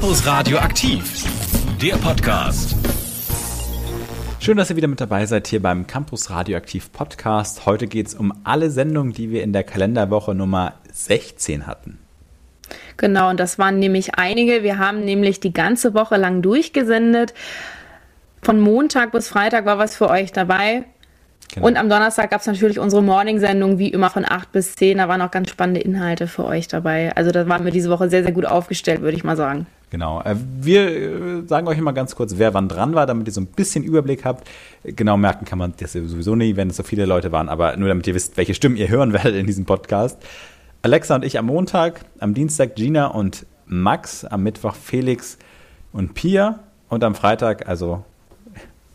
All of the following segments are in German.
Campus Radio aktiv, der Podcast. Schön, dass ihr wieder mit dabei seid hier beim Campus Radioaktiv Podcast. Heute geht es um alle Sendungen, die wir in der Kalenderwoche Nummer 16 hatten. Genau, und das waren nämlich einige. Wir haben nämlich die ganze Woche lang durchgesendet. Von Montag bis Freitag war was für euch dabei. Genau. Und am Donnerstag gab es natürlich unsere Morning-Sendung, wie immer von 8 bis 10. Da waren auch ganz spannende Inhalte für euch dabei. Also da waren wir diese Woche sehr, sehr gut aufgestellt, würde ich mal sagen. Genau. Äh, wir äh, sagen euch immer ganz kurz, wer wann dran war, damit ihr so ein bisschen Überblick habt. Genau merken kann man das sowieso nie, wenn es so viele Leute waren, aber nur damit ihr wisst, welche Stimmen ihr hören werdet in diesem Podcast. Alexa und ich am Montag, am Dienstag Gina und Max, am Mittwoch Felix und Pia und am Freitag, also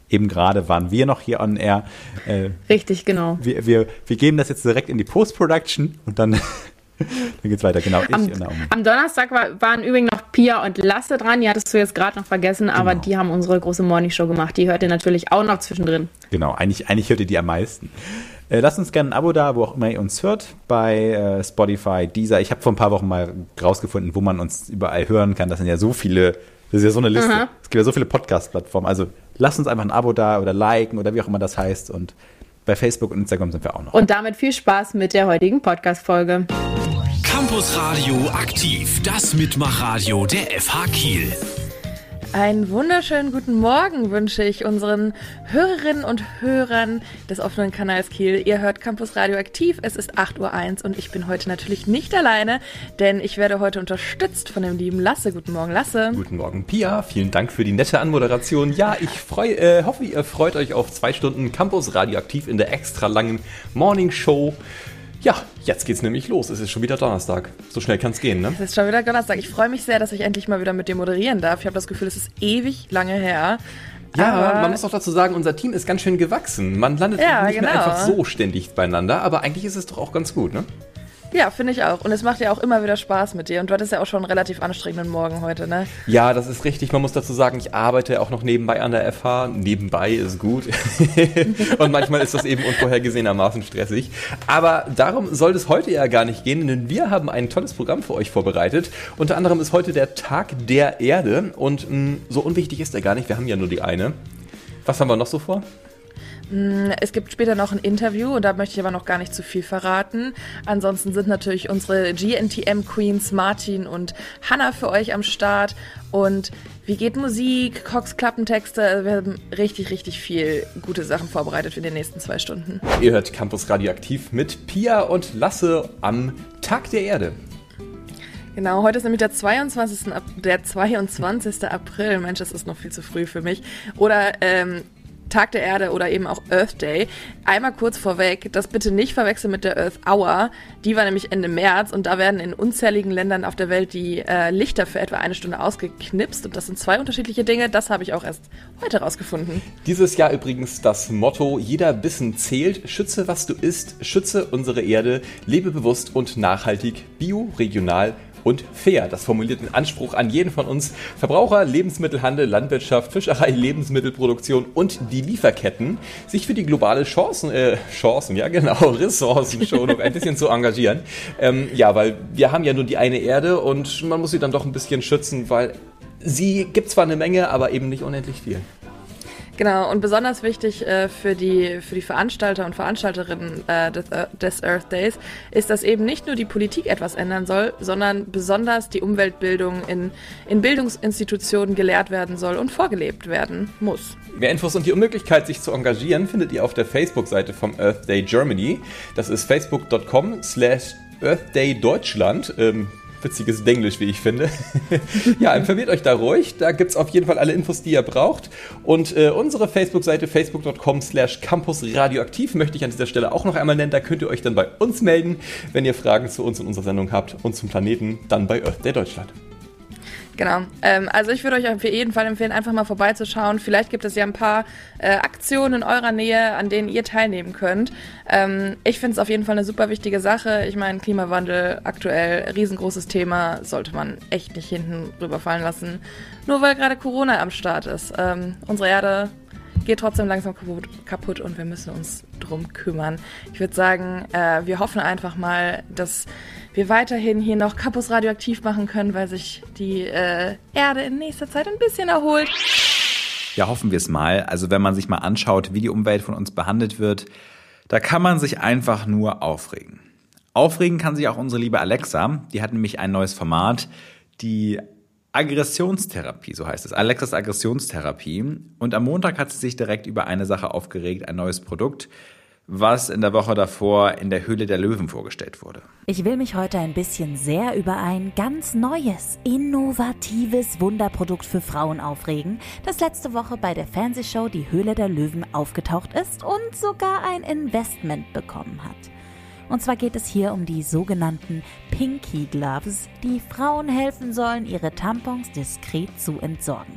eben gerade waren wir noch hier on air. Äh, Richtig, genau. Wir, wir, wir geben das jetzt direkt in die Post-Production und dann, dann es weiter. Genau, am, am Donnerstag war, waren übrigens noch Pia und Lasse dran. Die hattest du jetzt gerade noch vergessen, aber genau. die haben unsere große Morning-Show gemacht. Die hört ihr natürlich auch noch zwischendrin. Genau, eigentlich, eigentlich hört ihr die am meisten. Äh, lasst uns gerne ein Abo da, wo auch immer ihr uns hört, bei äh, Spotify, Deezer. Ich habe vor ein paar Wochen mal rausgefunden, wo man uns überall hören kann. Das sind ja so viele, das ist ja so eine Liste. Aha. Es gibt ja so viele Podcast-Plattformen. Also lasst uns einfach ein Abo da oder liken oder wie auch immer das heißt. Und bei Facebook und Instagram sind wir auch noch. Und damit viel Spaß mit der heutigen Podcast-Folge. Campus Radio aktiv, das Mitmachradio der FH Kiel. Einen wunderschönen guten Morgen wünsche ich unseren Hörerinnen und Hörern des offenen Kanals Kiel. Ihr hört Campus Radio aktiv. Es ist 8.01 Uhr und ich bin heute natürlich nicht alleine, denn ich werde heute unterstützt von dem lieben Lasse. Guten Morgen, Lasse. Guten Morgen, Pia. Vielen Dank für die nette Anmoderation. Ja, ich freu, äh, hoffe, ihr freut euch auf zwei Stunden Campus Radio aktiv in der extra langen Morning Show. Ja, jetzt geht's nämlich los. Es ist schon wieder Donnerstag. So schnell kann's gehen, ne? Es ist schon wieder Donnerstag. Ich freue mich sehr, dass ich endlich mal wieder mit dir moderieren darf. Ich habe das Gefühl, es ist ewig lange her. Ja, aber man muss auch dazu sagen, unser Team ist ganz schön gewachsen. Man landet ja, nicht genau. mehr einfach so ständig beieinander, aber eigentlich ist es doch auch ganz gut, ne? Ja, finde ich auch. Und es macht ja auch immer wieder Spaß mit dir. Und du hattest ja auch schon einen relativ anstrengenden Morgen heute, ne? Ja, das ist richtig. Man muss dazu sagen, ich arbeite auch noch nebenbei an der FH. Nebenbei ist gut. und manchmal ist das eben unvorhergesehenermaßen stressig. Aber darum soll es heute ja gar nicht gehen, denn wir haben ein tolles Programm für euch vorbereitet. Unter anderem ist heute der Tag der Erde. Und mh, mm, so unwichtig ist er gar nicht. Wir haben ja nur die eine. Was haben wir noch so vor? Mm, es gibt später noch ein Interview und da möchte ich aber noch gar nicht zu viel verraten. Ansonsten sind natürlich unsere GNTM-Queens Martin und Hannah für euch am Start. Und wie geht Musik, Cox Klappentexte? Also wir haben richtig, richtig viel gute Sachen vorbereitet für die nächsten zwei Stunden. Ihr hört Campus Radioaktiv mit Pia und Lasse am Tag der Erde. Genau, heute ist nämlich der 22. der 22. April. Mensch, das ist noch viel zu früh für mich. Oder ähm, Tag der Erde oder eben auch Earth Day. Einmal kurz vorweg, das bitte nicht verwechseln mit der Earth Hour. Die war nämlich Ende März und da werden in unzähligen Ländern auf der Welt die äh, Lichter für etwa eine Stunde ausgeknipst. Und das sind zwei unterschiedliche Dinge. Das habe ich auch erst heute rausgefunden. Dieses Jahr übrigens das Motto: Jeder Bissen zählt. Schütze, was du isst. Schütze unsere Erde. Lebe bewusst und nachhaltig. Bio, regional und fair. Das formuliert den Anspruch an jeden von uns Verbraucher, Lebensmittelhandel, Landwirtschaft, Fischerei, Lebensmittelproduktion und die Lieferketten, sich für die globale Chancen, äh, Chancen, ja genau, Ressourcenschonung ein bisschen zu engagieren. Ähm, ja, weil wir haben ja nur die eine Erde und man muss sie dann doch ein bisschen schützen, weil sie gibt zwar eine Menge, aber eben nicht unendlich viel. Genau, und besonders wichtig äh, für, die, für die Veranstalter und Veranstalterinnen äh, des, äh, des, Earth Days ist, dass eben nicht nur die Politik etwas ändern soll, sondern besonders die Umweltbildung in, in Bildungsinstitutionen gelehrt werden soll und vorgelebt werden muss. Mehr Infos und die Möglichkeit, sich zu engagieren, findet ihr auf der Facebook-Seite vom Earth Day Germany. Das ist facebook.com slash Earth Day Deutschland. Ähm, witziges Denglisch, wie ich finde. ja, informiert euch da ruhig. Da gibt es auf jeden Fall alle Infos, die ihr braucht. Und äh, unsere Facebook-Seite facebook.com slash campusradioaktiv möchte ich an dieser Stelle auch noch einmal nennen. Da könnt ihr euch dann bei uns melden, wenn ihr Fragen zu uns und unserer Sendung habt und zum Planeten, dann bei Earth Day Deutschland. Genau. Ähm, also ich würde euch auf jeden Fall empfehlen, einfach mal vorbeizuschauen. Vielleicht gibt es ja ein paar äh, Aktionen in eurer Nähe, an denen ihr teilnehmen könnt. Ähm, ich finde es auf jeden Fall eine super wichtige Sache. Ich meine, Klimawandel aktuell riesengroßes Thema, sollte man echt nicht hinten rüberfallen lassen. Nur weil gerade Corona am Start ist. Ähm, unsere Erde geht trotzdem langsam kaputt und wir müssen uns drum kümmern. Ich würde sagen, äh, wir hoffen einfach mal, dass wir weiterhin hier noch Campus radioaktiv machen können, weil sich die äh, Erde in nächster Zeit ein bisschen erholt. Ja, hoffen wir es mal. Also wenn man sich mal anschaut, wie die Umwelt von uns behandelt wird, da kann man sich einfach nur aufregen. Aufregen kann sich auch unsere liebe Alexa. Die hat nämlich ein neues Format, die Aggressionstherapie, so heißt es. Alexas Aggressionstherapie. Und am Montag hat sie sich direkt über eine Sache aufgeregt, ein neues Produkt, was in der Woche davor in der Höhle der Löwen vorgestellt wurde. Ich will mich heute ein bisschen sehr über ein ganz neues, innovatives Wunderprodukt für Frauen aufregen, das letzte Woche bei der Fernsehshow Die Höhle der Löwen aufgetaucht ist und sogar ein Investment bekommen hat. Und zwar geht es hier um die sogenannten Pinky Gloves, die Frauen helfen sollen, ihre Tampons diskret zu entsorgen.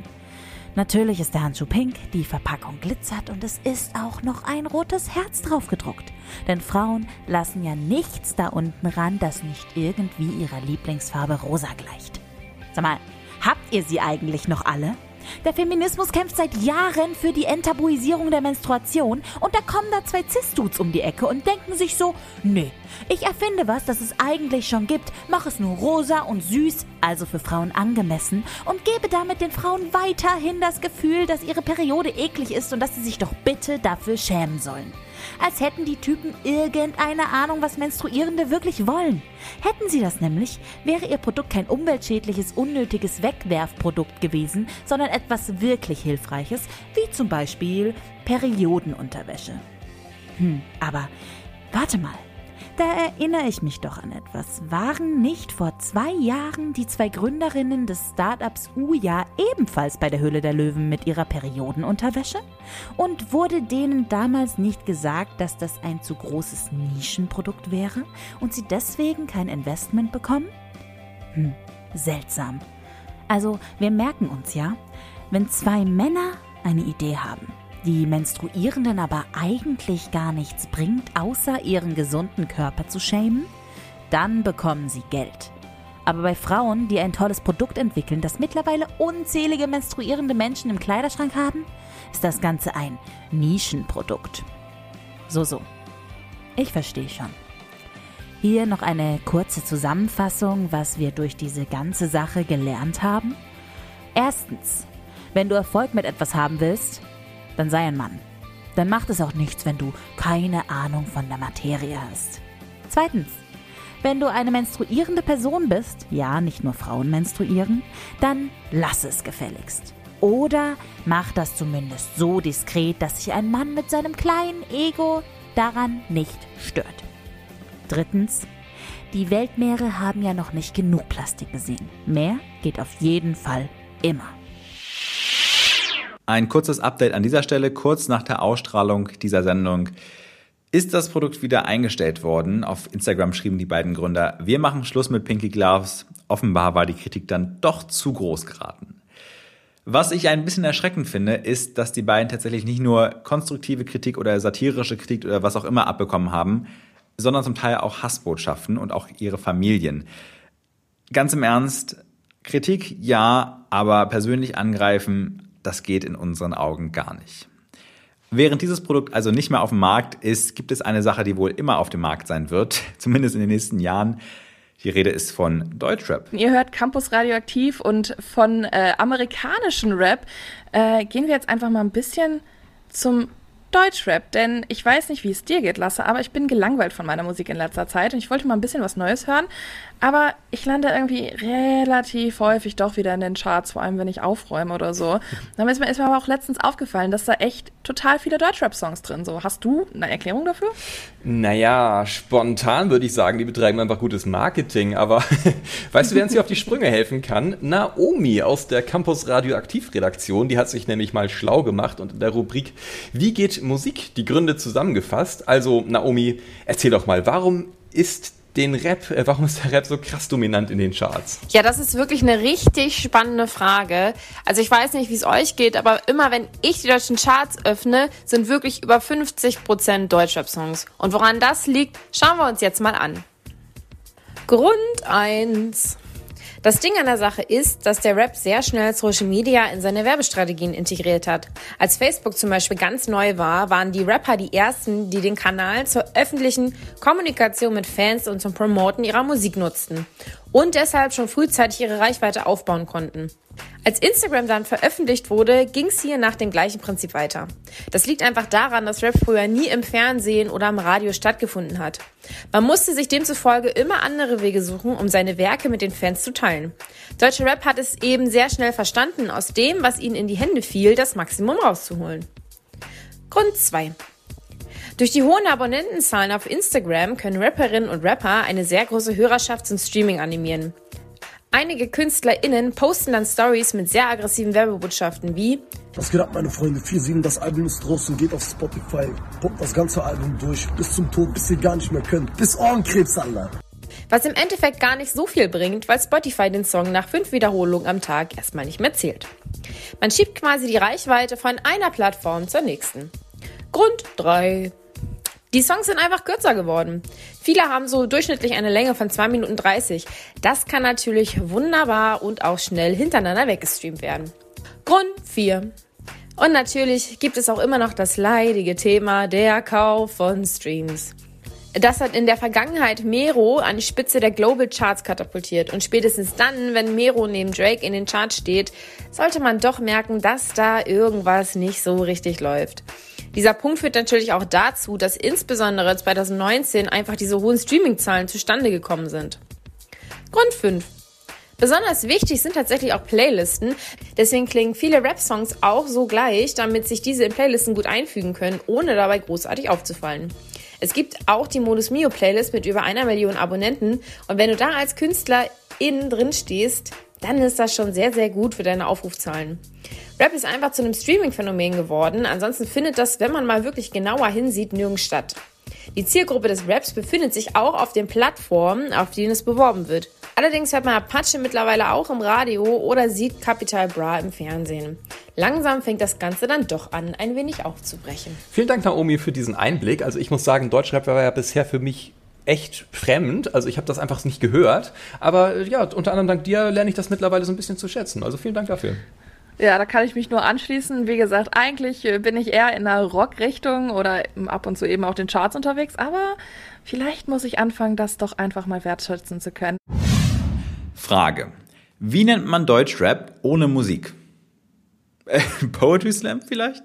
Natürlich ist der Handschuh pink, die Verpackung glitzert und es ist auch noch ein rotes Herz drauf gedruckt. Denn Frauen lassen ja nichts da unten ran, das nicht irgendwie ihrer Lieblingsfarbe rosa gleicht. Sag mal, habt ihr sie eigentlich noch alle? Der Feminismus kämpft seit Jahren für die Enttabuisierung der Menstruation. Und da kommen da zwei Cis-Dudes um die Ecke und denken sich so, nee, ich erfinde was, das es eigentlich schon gibt, mach es nur rosa und süß, also für Frauen angemessen. Und gebe damit den Frauen weiterhin das Gefühl, dass ihre Periode eklig ist und dass sie sich doch bitte dafür schämen sollen als hätten die Typen irgendeine Ahnung, was Menstruierende wirklich wollen. Hätten sie das nämlich, wäre ihr Produkt kein umweltschädliches, unnötiges Wegwerfprodukt gewesen, sondern etwas wirklich Hilfreiches, wie zum Beispiel Periodenunterwäsche. Hm, aber warte mal. Da erinnere ich mich doch an etwas. Waren nicht vor zwei Jahren die zwei Gründerinnen des Startups Uja ebenfalls bei der Höhle der Löwen mit ihrer Periodenunterwäsche? Und wurde denen damals nicht gesagt, dass das ein zu großes Nischenprodukt wäre und sie deswegen kein Investment bekommen? Hm, seltsam. Also, wir merken uns ja, wenn zwei Männer eine Idee haben, die Menstruierenden aber eigentlich gar nichts bringt, außer ihren gesunden Körper zu schämen, dann bekommen sie Geld. Aber bei Frauen, die ein tolles Produkt entwickeln, das mittlerweile unzählige menstruierende Menschen im Kleiderschrank haben, ist das Ganze ein Nischenprodukt. So, so. Ich verstehe schon. Hier noch eine kurze Zusammenfassung, was wir durch diese ganze Sache gelernt haben. Erstens, wenn du Erfolg mit etwas haben willst, dann sei ein Mann. Dann macht es auch nichts, wenn du keine Ahnung von der Materie hast. Zweitens, wenn du eine menstruierende Person bist, ja, nicht nur Frauen menstruieren, dann lass es gefälligst. Oder mach das zumindest so diskret, dass sich ein Mann mit seinem kleinen Ego daran nicht stört. Drittens, die Weltmeere haben ja noch nicht genug Plastik gesehen. Mehr geht auf jeden Fall immer. Ein kurzes Update an dieser Stelle. Kurz nach der Ausstrahlung dieser Sendung ist das Produkt wieder eingestellt worden. Auf Instagram schrieben die beiden Gründer, wir machen Schluss mit Pinky Gloves. Offenbar war die Kritik dann doch zu groß geraten. Was ich ein bisschen erschreckend finde, ist, dass die beiden tatsächlich nicht nur konstruktive Kritik oder satirische Kritik oder was auch immer abbekommen haben, sondern zum Teil auch Hassbotschaften und auch ihre Familien. Ganz im Ernst, Kritik ja, aber persönlich angreifen das geht in unseren Augen gar nicht. Während dieses Produkt also nicht mehr auf dem Markt ist, gibt es eine Sache, die wohl immer auf dem Markt sein wird, zumindest in den nächsten Jahren. Die Rede ist von Deutschrap. Ihr hört Campus Radioaktiv und von äh, amerikanischen Rap äh, gehen wir jetzt einfach mal ein bisschen zum Deutschrap, denn ich weiß nicht, wie es dir geht, Lasse, aber ich bin gelangweilt von meiner Musik in letzter Zeit und ich wollte mal ein bisschen was Neues hören, aber ich lande irgendwie relativ häufig doch wieder in den Charts, vor allem wenn ich aufräume oder so. Dann ist mir, ist mir aber auch letztens aufgefallen, dass da echt total viele Deutschrap-Songs drin sind. So, hast du eine Erklärung dafür? Naja, spontan würde ich sagen, die betreiben einfach gutes Marketing, aber weißt du, wer uns hier auf die Sprünge helfen kann? Naomi aus der Campus Radioaktiv Redaktion, die hat sich nämlich mal schlau gemacht und in der Rubrik Wie geht Musik die Gründe zusammengefasst. Also Naomi, erzähl doch mal, warum ist den Rap, äh, warum ist der Rap so krass dominant in den Charts? Ja, das ist wirklich eine richtig spannende Frage. Also ich weiß nicht, wie es euch geht, aber immer wenn ich die deutschen Charts öffne, sind wirklich über 50 Prozent Deutschrap-Songs. Und woran das liegt, schauen wir uns jetzt mal an. Grund 1. Das Ding an der Sache ist, dass der Rap sehr schnell Social Media in seine Werbestrategien integriert hat. Als Facebook zum Beispiel ganz neu war, waren die Rapper die ersten, die den Kanal zur öffentlichen Kommunikation mit Fans und zum Promoten ihrer Musik nutzten und deshalb schon frühzeitig ihre Reichweite aufbauen konnten. Als Instagram dann veröffentlicht wurde, ging es hier nach dem gleichen Prinzip weiter. Das liegt einfach daran, dass Rap früher nie im Fernsehen oder im Radio stattgefunden hat. Man musste sich demzufolge immer andere Wege suchen, um seine Werke mit den Fans zu teilen. Deutsche Rap hat es eben sehr schnell verstanden, aus dem, was ihnen in die Hände fiel, das Maximum rauszuholen. Grund 2. Durch die hohen Abonnentenzahlen auf Instagram können Rapperinnen und Rapper eine sehr große Hörerschaft zum Streaming animieren. Einige KünstlerInnen posten dann Stories mit sehr aggressiven Werbebotschaften wie Was geht ab, meine Freunde? 4-7, das Album ist draußen, geht auf Spotify, pumpt das ganze Album durch, bis zum Tod, bis ihr gar nicht mehr könnt. Bis Ohrenkrebs, Alter. Was im Endeffekt gar nicht so viel bringt, weil Spotify den Song nach fünf Wiederholungen am Tag erstmal nicht mehr zählt. Man schiebt quasi die Reichweite von einer Plattform zur nächsten. Grund 3. Die Songs sind einfach kürzer geworden. Viele haben so durchschnittlich eine Länge von 2 Minuten 30. Das kann natürlich wunderbar und auch schnell hintereinander weggestreamt werden. Grund 4. Und natürlich gibt es auch immer noch das leidige Thema der Kauf von Streams. Das hat in der Vergangenheit Mero an die Spitze der Global Charts katapultiert. Und spätestens dann, wenn Mero neben Drake in den Charts steht, sollte man doch merken, dass da irgendwas nicht so richtig läuft. Dieser Punkt führt natürlich auch dazu, dass insbesondere 2019 einfach diese hohen Streaming-Zahlen zustande gekommen sind. Grund 5. Besonders wichtig sind tatsächlich auch Playlisten. Deswegen klingen viele Rap-Songs auch so gleich, damit sich diese in Playlisten gut einfügen können, ohne dabei großartig aufzufallen. Es gibt auch die Modus Mio Playlist mit über einer Million Abonnenten und wenn du da als Künstler innen drin stehst, dann ist das schon sehr, sehr gut für deine Aufrufzahlen. Rap ist einfach zu einem Streaming-Phänomen geworden. Ansonsten findet das, wenn man mal wirklich genauer hinsieht, nirgends statt. Die Zielgruppe des Raps befindet sich auch auf den Plattformen, auf denen es beworben wird. Allerdings hört man Apache mittlerweile auch im Radio oder sieht Capital Bra im Fernsehen. Langsam fängt das Ganze dann doch an, ein wenig aufzubrechen. Vielen Dank, Naomi, für diesen Einblick. Also ich muss sagen, Deutschrap war ja bisher für mich echt fremd. Also ich habe das einfach nicht gehört. Aber ja, unter anderem dank dir lerne ich das mittlerweile so ein bisschen zu schätzen. Also vielen Dank dafür. Ja, da kann ich mich nur anschließen. Wie gesagt, eigentlich äh, bin ich eher in der Rock-Richtung oder ab und zu eben auch den Charts unterwegs, aber vielleicht muss ich anfangen, das doch einfach mal wertschätzen zu können. Frage. Wie nennt man Deutschrap ohne Musik? Äh, Poetry Slam vielleicht?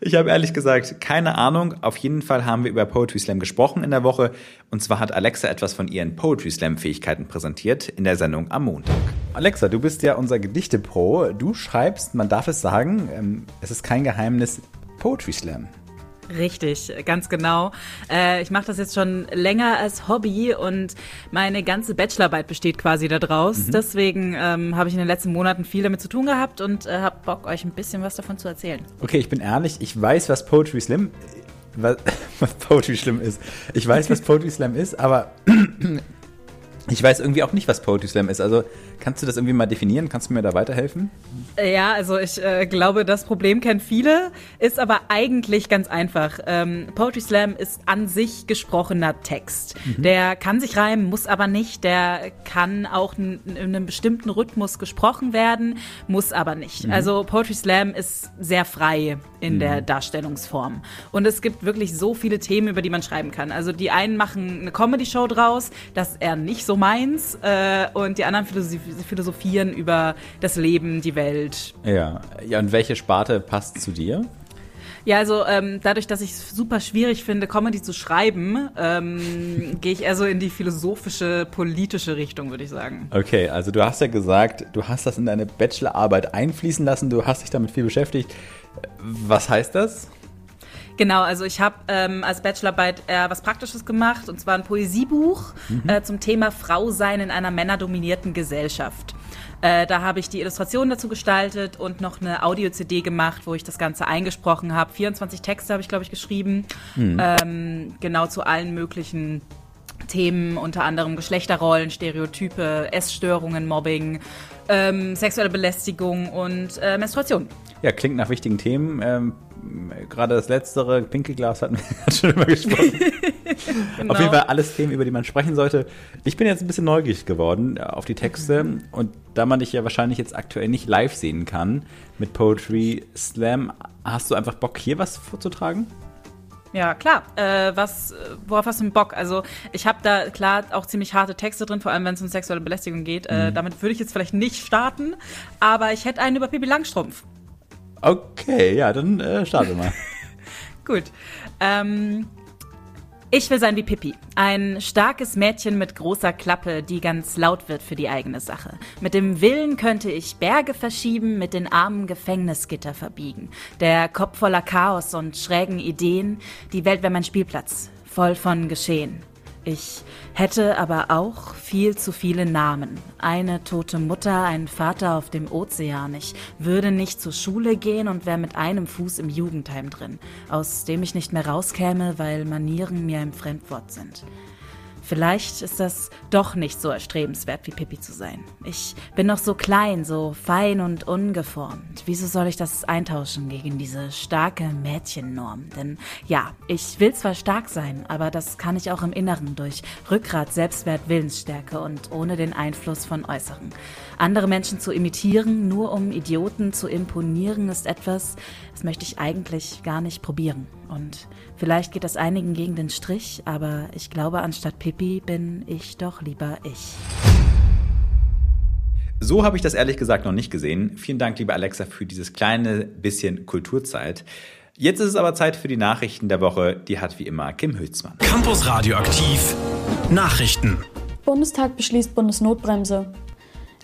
Ich habe ehrlich gesagt keine Ahnung. Auf jeden Fall haben wir über Poetry Slam gesprochen in der Woche. Und zwar hat Alexa etwas von ihren Poetry Slam Fähigkeiten präsentiert in der Sendung am Montag. Alexa, du bist ja unser Gedichte-Pro. Du schreibst, man darf es sagen, ähm, es ist kein Geheimnis, Poetry Slam. Richtig, ganz genau. Äh, ich mache das jetzt schon länger als Hobby und meine ganze Bachelorarbeit besteht quasi daraus. Mhm. Deswegen ähm, habe ich in den letzten Monaten viel damit zu tun gehabt und äh, habe Bock, euch ein bisschen was davon zu erzählen. Okay, ich bin ehrlich, ich weiß, was Poetry Slam, was, was Poetry Slam ist. Ich weiß, was Poetry Slam ist, aber ich weiß irgendwie auch nicht, was Poetry Slam ist. Also kannst du das irgendwie mal definieren? Kannst du mir da weiterhelfen? Ja, also ich äh, glaube, das Problem kennen viele, ist aber eigentlich ganz einfach. Ähm, Poetry Slam ist an sich gesprochener Text. Mhm. Der kann sich reimen, muss aber nicht. Der kann auch in einem bestimmten Rhythmus gesprochen werden, muss aber nicht. Mhm. Also Poetry Slam ist sehr frei in mhm. der Darstellungsform. Und es gibt wirklich so viele Themen, über die man schreiben kann. Also die einen machen eine Comedy-Show draus, das ist eher nicht so meins. Äh, und die anderen philosophieren über das Leben, die Welt. Ja. Ja, und welche Sparte passt zu dir? Ja, also ähm, dadurch, dass ich es super schwierig finde, Comedy zu schreiben, ähm, gehe ich eher so in die philosophische, politische Richtung, würde ich sagen. Okay, also du hast ja gesagt, du hast das in deine Bachelorarbeit einfließen lassen, du hast dich damit viel beschäftigt. Was heißt das? Genau, also ich habe ähm, als Bachelorarbeit eher was Praktisches gemacht, und zwar ein Poesiebuch mhm. äh, zum Thema Frau sein in einer männerdominierten Gesellschaft. Äh, da habe ich die Illustrationen dazu gestaltet und noch eine Audio-CD gemacht, wo ich das Ganze eingesprochen habe. 24 Texte habe ich, glaube ich, geschrieben. Mhm. Ähm, genau zu allen möglichen Themen, unter anderem Geschlechterrollen, Stereotype, Essstörungen, Mobbing, ähm, sexuelle Belästigung und äh, Menstruation. Ja, klingt nach wichtigen Themen. Ähm, Gerade das letztere, Pinkelglas, hatten wir schon immer gesprochen. genau. Auf jeden Fall alles Themen, über die man sprechen sollte. Ich bin jetzt ein bisschen neugierig geworden äh, auf die Texte. Mhm. Und da man dich ja wahrscheinlich jetzt aktuell nicht live sehen kann mit Poetry Slam, hast du einfach Bock, hier was vorzutragen? Ja, klar. Äh, was, worauf hast du Bock? Also ich habe da klar auch ziemlich harte Texte drin, vor allem wenn es um sexuelle Belästigung geht. Äh, mhm. damit würde ich jetzt vielleicht nicht starten, aber ich hätte einen über Pippi Langstrumpf. Okay, ja, dann äh, starte mal. Gut. Ähm, ich will sein wie Pippi. Ein starkes Mädchen mit großer Klappe, die ganz laut wird für die eigene Sache. Mit dem Willen könnte ich Berge verschieben, mit den Armen Gefängnisgitter verbiegen. Der Kopf voller Chaos und schrägen Ideen. Die Welt wäre mein Spielplatz, voll von Geschehen. Ich hätte aber auch viel zu viele Namen. Eine tote Mutter, ein Vater auf dem Ozean. Ich würde nicht zur Schule gehen und wäre mit einem Fuß im Jugendheim drin, aus dem ich nicht mehr rauskäme, weil Manieren mir ein Fremdwort sind. Vielleicht ist das doch nicht so erstrebenswert, wie Pippi zu sein. Ich bin noch so klein, so fein und ungeformt. Wieso soll ich das eintauschen gegen diese starke Mädchennorm? Denn ja, ich will zwar stark sein, aber das kann ich auch im Inneren durch Rückgrat, Selbstwert, Willensstärke und ohne den Einfluss von Äußeren. Andere Menschen zu imitieren, nur um Idioten zu imponieren, ist etwas, das möchte ich eigentlich gar nicht probieren. Und vielleicht geht das einigen gegen den Strich, aber ich glaube, anstatt Pippi bin ich doch lieber ich. So habe ich das ehrlich gesagt noch nicht gesehen. Vielen Dank, liebe Alexa, für dieses kleine bisschen Kulturzeit. Jetzt ist es aber Zeit für die Nachrichten der Woche. Die hat wie immer Kim Hülsmann. Campus Radioaktiv Nachrichten. Bundestag beschließt Bundesnotbremse.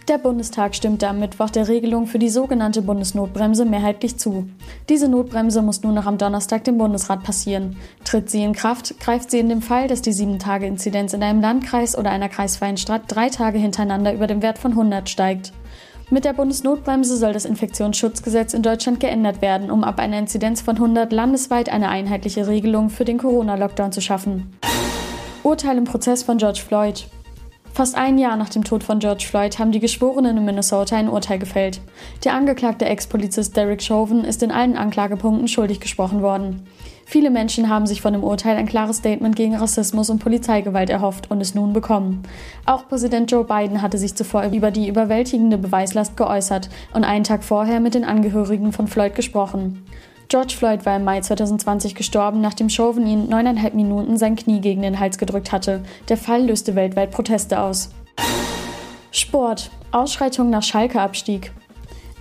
Der Bundestag stimmte am Mittwoch der Regelung für die sogenannte Bundesnotbremse mehrheitlich zu. Diese Notbremse muss nun noch am Donnerstag dem Bundesrat passieren. Tritt sie in Kraft, greift sie in dem Fall, dass die 7-Tage-Inzidenz in einem Landkreis oder einer kreisfreien Stadt drei Tage hintereinander über dem Wert von 100 steigt. Mit der Bundesnotbremse soll das Infektionsschutzgesetz in Deutschland geändert werden, um ab einer Inzidenz von 100 landesweit eine einheitliche Regelung für den Corona-Lockdown zu schaffen. Urteil im Prozess von George Floyd. Fast ein Jahr nach dem Tod von George Floyd haben die Geschworenen in Minnesota ein Urteil gefällt. Der angeklagte Ex-Polizist Derek Chauvin ist in allen Anklagepunkten schuldig gesprochen worden. Viele Menschen haben sich von dem Urteil ein klares Statement gegen Rassismus und Polizeigewalt erhofft und es nun bekommen. Auch Präsident Joe Biden hatte sich zuvor über die überwältigende Beweislast geäußert und einen Tag vorher mit den Angehörigen von Floyd gesprochen. George Floyd war im Mai 2020 gestorben, nachdem Chauvin ihn neuneinhalb Minuten sein Knie gegen den Hals gedrückt hatte. Der Fall löste weltweit Proteste aus. Sport. Ausschreitung nach Schalke-Abstieg.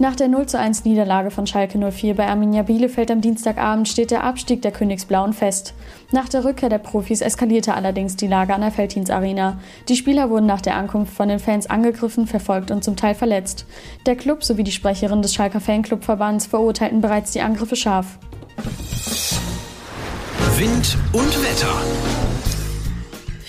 Nach der 0 zu 1 Niederlage von Schalke 04 bei Arminia Bielefeld am Dienstagabend steht der Abstieg der Königsblauen fest. Nach der Rückkehr der Profis eskalierte allerdings die Lage an der Feldhins Arena. Die Spieler wurden nach der Ankunft von den Fans angegriffen, verfolgt und zum Teil verletzt. Der Club sowie die Sprecherin des Schalker Fanclubverbands verurteilten bereits die Angriffe scharf. Wind und Wetter.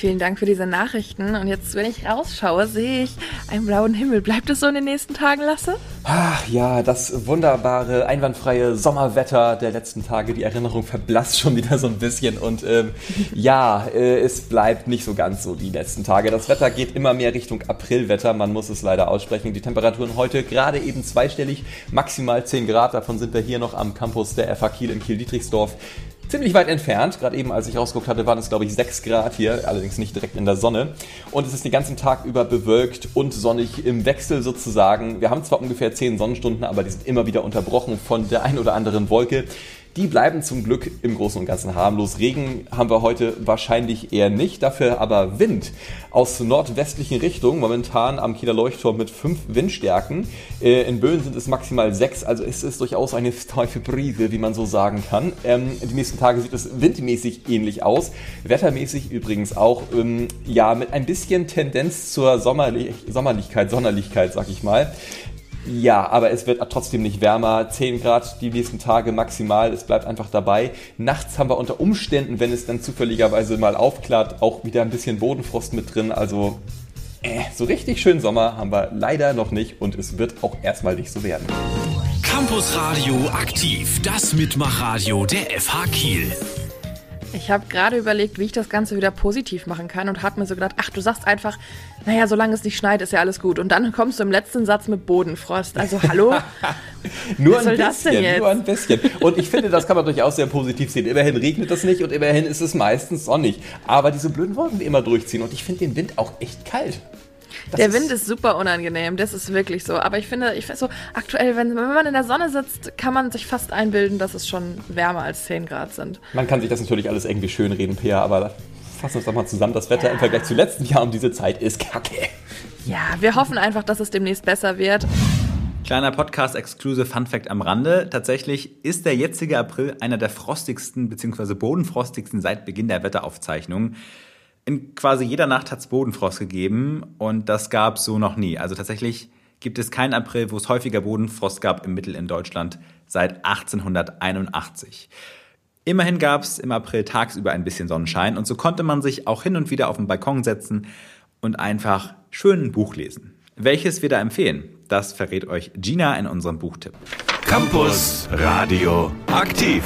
Vielen Dank für diese Nachrichten. Und jetzt, wenn ich rausschaue, sehe ich einen blauen Himmel. Bleibt es so in den nächsten Tagen, Lasse? Ach ja, das wunderbare, einwandfreie Sommerwetter der letzten Tage. Die Erinnerung verblasst schon wieder so ein bisschen. Und ähm, ja, äh, es bleibt nicht so ganz so die letzten Tage. Das Wetter geht immer mehr Richtung Aprilwetter. Man muss es leider aussprechen. Die Temperaturen heute gerade eben zweistellig, maximal 10 Grad. Davon sind wir hier noch am Campus der FH Kiel in Kiel-Dietrichsdorf ziemlich weit entfernt. Gerade eben, als ich rausgeguckt hatte, waren es, glaube ich, 6 Grad hier, allerdings nicht direkt in der Sonne. Und es ist den ganzen Tag über bewölkt und sonnig im Wechsel sozusagen. Wir haben zwar ungefähr 10 Sonnenstunden, aber die sind immer wieder unterbrochen von der ein oder anderen Wolke. Die bleiben zum Glück im Großen und Ganzen harmlos. Regen haben wir heute wahrscheinlich eher nicht, dafür aber Wind aus nordwestlichen Richtungen, momentan am Kieler Leuchtturm mit fünf Windstärken. Äh, in Böen sind es maximal sechs, also es ist durchaus eine steife Brise, wie man so sagen kann. Ähm, die nächsten Tage sieht es windmäßig ähnlich aus, wettermäßig übrigens auch, ähm, ja, mit ein bisschen Tendenz zur Sommerlich Sommerlichkeit, Sonnerlichkeit, sag ich mal. Ja, aber es wird trotzdem nicht wärmer. 10 Grad die nächsten Tage maximal. Es bleibt einfach dabei. Nachts haben wir unter Umständen, wenn es dann zufälligerweise mal aufklart, auch wieder ein bisschen Bodenfrost mit drin. Also äh, so richtig schön Sommer haben wir leider noch nicht und es wird auch erstmal nicht so werden. Campus Radio aktiv, das Mitmachradio der FH Kiel. Ich habe gerade überlegt, wie ich das Ganze wieder positiv machen kann und habe mir so gedacht, ach, du sagst einfach, naja, solange es nicht schneit, ist ja alles gut. Und dann kommst du im letzten Satz mit Bodenfrost. Also hallo? nur Was soll ein das denn bisschen, jetzt? nur ein bisschen. Und ich finde, das kann man durchaus sehr positiv sehen. Immerhin regnet es nicht und immerhin ist es meistens sonnig. Aber diese blöden Wolken, die immer durchziehen. Und ich finde den Wind auch echt kalt. Das Der Wind ist super unangenehm, das ist wirklich so. Aber ich finde, ich finde so aktuell, wenn, wenn man in der Sonne sitzt, kann man sich fast einbilden, dass es schon wärmer als 10 Grad sind. Man kann sich das natürlich alles irgendwie schön reden, Pia, aber fassen wir uns doch mal zusammen. Das Wetter im Vergleich zu letzten Jahr um diese Zeit ist kacke. Ja, wir hoffen einfach, dass es demnächst besser wird. Kleiner Podcast-Exclusive Fun-Fact am Rande. Tatsächlich ist der jetzige April einer der frostigsten bzw. bodenfrostigsten seit Beginn der Wetteraufzeichnungen. In quasi jeder Nacht hat es Bodenfrost gegeben und das gab es so noch nie. Also tatsächlich gibt es keinen April, wo es häufiger Bodenfrost gab im Mittel in Deutschland seit 1881. Immerhin gab es im April tagsüber ein bisschen Sonnenschein und so konnte man sich auch hin und wieder auf den Balkon setzen und einfach schön ein Buch lesen. Welches wir da empfehlen, das verrät euch Gina in unserem Buchtipp. Campus Radio aktiv.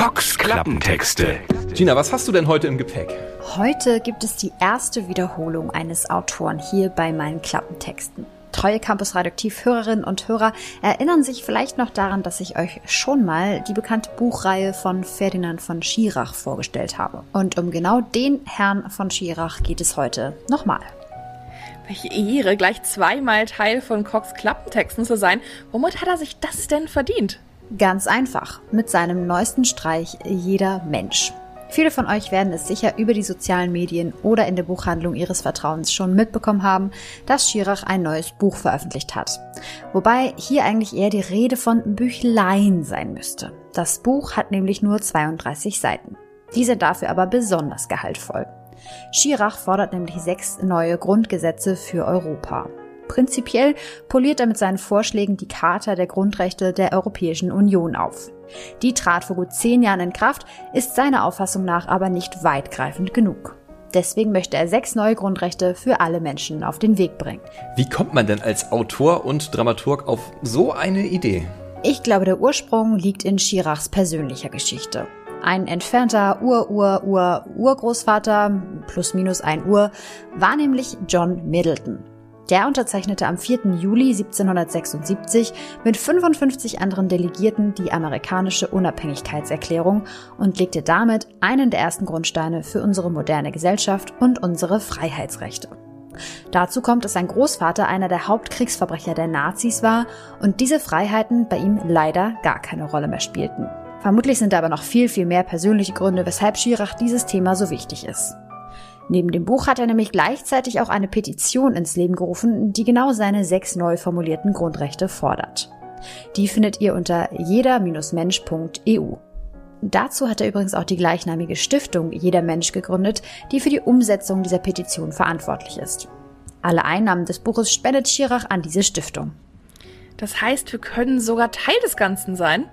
Cox Klappentexte. Gina, was hast du denn heute im Gepäck? Heute gibt es die erste Wiederholung eines Autoren hier bei meinen Klappentexten. Treue Campus Radioaktiv-Hörerinnen und Hörer erinnern sich vielleicht noch daran, dass ich euch schon mal die bekannte Buchreihe von Ferdinand von Schirach vorgestellt habe. Und um genau den Herrn von Schirach geht es heute nochmal. Welche Ehre, gleich zweimal Teil von Cox Klappentexten zu sein. Womit hat er sich das denn verdient? Ganz einfach, mit seinem neuesten Streich Jeder Mensch. Viele von euch werden es sicher über die sozialen Medien oder in der Buchhandlung ihres Vertrauens schon mitbekommen haben, dass Schirach ein neues Buch veröffentlicht hat. Wobei hier eigentlich eher die Rede von Büchlein sein müsste. Das Buch hat nämlich nur 32 Seiten. Diese dafür aber besonders gehaltvoll. Schirach fordert nämlich sechs neue Grundgesetze für Europa. Prinzipiell poliert er mit seinen Vorschlägen die Charta der Grundrechte der Europäischen Union auf. Die trat vor gut zehn Jahren in Kraft, ist seiner Auffassung nach aber nicht weitgreifend genug. Deswegen möchte er sechs neue Grundrechte für alle Menschen auf den Weg bringen. Wie kommt man denn als Autor und Dramaturg auf so eine Idee? Ich glaube, der Ursprung liegt in Schirachs persönlicher Geschichte. Ein entfernter Ur-Ur-Ur-Urgroßvater, plus minus ein Ur, war nämlich John Middleton. Der unterzeichnete am 4. Juli 1776 mit 55 anderen Delegierten die amerikanische Unabhängigkeitserklärung und legte damit einen der ersten Grundsteine für unsere moderne Gesellschaft und unsere Freiheitsrechte. Dazu kommt, dass sein Großvater einer der Hauptkriegsverbrecher der Nazis war und diese Freiheiten bei ihm leider gar keine Rolle mehr spielten. Vermutlich sind da aber noch viel, viel mehr persönliche Gründe, weshalb Schirach dieses Thema so wichtig ist. Neben dem Buch hat er nämlich gleichzeitig auch eine Petition ins Leben gerufen, die genau seine sechs neu formulierten Grundrechte fordert. Die findet ihr unter jeder-mensch.eu. Dazu hat er übrigens auch die gleichnamige Stiftung Jeder Mensch gegründet, die für die Umsetzung dieser Petition verantwortlich ist. Alle Einnahmen des Buches spendet Schirach an diese Stiftung. Das heißt, wir können sogar Teil des Ganzen sein?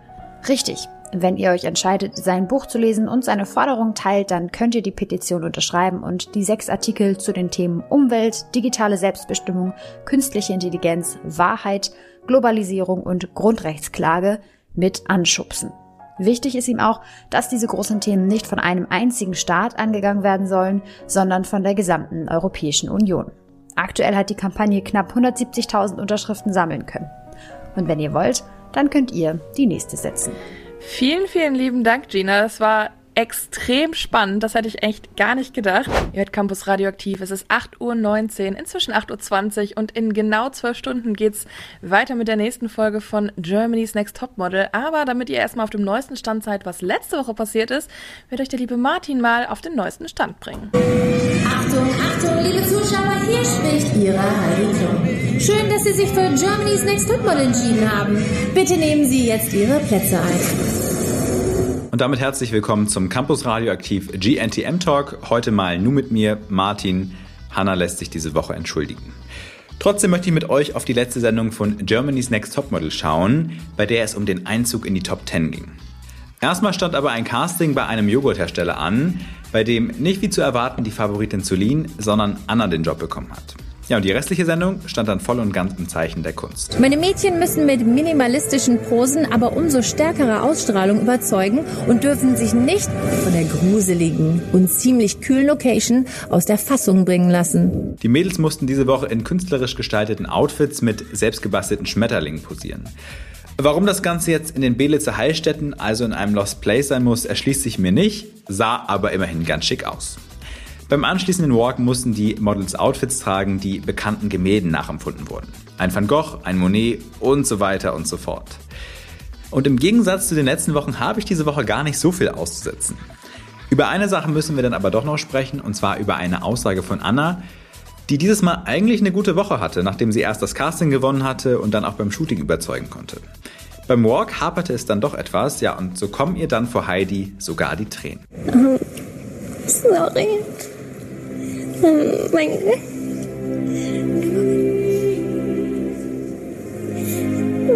Richtig. Wenn ihr euch entscheidet, sein Buch zu lesen und seine Forderungen teilt, dann könnt ihr die Petition unterschreiben und die sechs Artikel zu den Themen Umwelt, digitale Selbstbestimmung, künstliche Intelligenz, Wahrheit, Globalisierung und Grundrechtsklage mit anschubsen. Wichtig ist ihm auch, dass diese großen Themen nicht von einem einzigen Staat angegangen werden sollen, sondern von der gesamten Europäischen Union. Aktuell hat die Kampagne knapp 170.000 Unterschriften sammeln können. Und wenn ihr wollt, dann könnt ihr die nächste setzen. Vielen, vielen lieben Dank, Gina. Das war extrem spannend. Das hätte ich echt gar nicht gedacht. Ihr hört Campus Radioaktiv. Es ist 8.19 Uhr, inzwischen 8.20 Uhr und in genau zwölf Stunden geht's weiter mit der nächsten Folge von Germany's Next Topmodel. Aber damit ihr erstmal auf dem neuesten Stand seid, was letzte Woche passiert ist, wird euch der liebe Martin mal auf den neuesten Stand bringen. Achtung, Achtung, liebe Zuschauer, hier spricht Ihre Heidi. Schön, dass Sie sich für Germany's Next Topmodel entschieden haben. Bitte nehmen Sie jetzt Ihre Plätze ein. Und damit herzlich willkommen zum Campus Radioaktiv GNTM Talk. Heute mal nur mit mir, Martin. Hanna lässt sich diese Woche entschuldigen. Trotzdem möchte ich mit euch auf die letzte Sendung von Germany's Next Topmodel schauen, bei der es um den Einzug in die Top 10 ging. Erstmal stand aber ein Casting bei einem Joghurthersteller an, bei dem nicht wie zu erwarten die Favoritin Zulin, sondern Anna den Job bekommen hat. Ja, und die restliche Sendung stand dann voll und ganz im Zeichen der Kunst. Meine Mädchen müssen mit minimalistischen Posen, aber umso stärkerer Ausstrahlung überzeugen und dürfen sich nicht von der gruseligen und ziemlich kühlen Location aus der Fassung bringen lassen. Die Mädels mussten diese Woche in künstlerisch gestalteten Outfits mit selbstgebastelten Schmetterlingen posieren. Warum das Ganze jetzt in den Belitzer Heilstätten, also in einem Lost Place sein muss, erschließt sich mir nicht, sah aber immerhin ganz schick aus. Beim anschließenden Walk mussten die Models Outfits tragen, die bekannten Gemälden nachempfunden wurden. Ein Van Gogh, ein Monet und so weiter und so fort. Und im Gegensatz zu den letzten Wochen habe ich diese Woche gar nicht so viel auszusetzen. Über eine Sache müssen wir dann aber doch noch sprechen, und zwar über eine Aussage von Anna, die dieses Mal eigentlich eine gute Woche hatte, nachdem sie erst das Casting gewonnen hatte und dann auch beim Shooting überzeugen konnte. Beim Walk haperte es dann doch etwas, ja, und so kommen ihr dann vor Heidi sogar die Tränen. Sorry. Mein,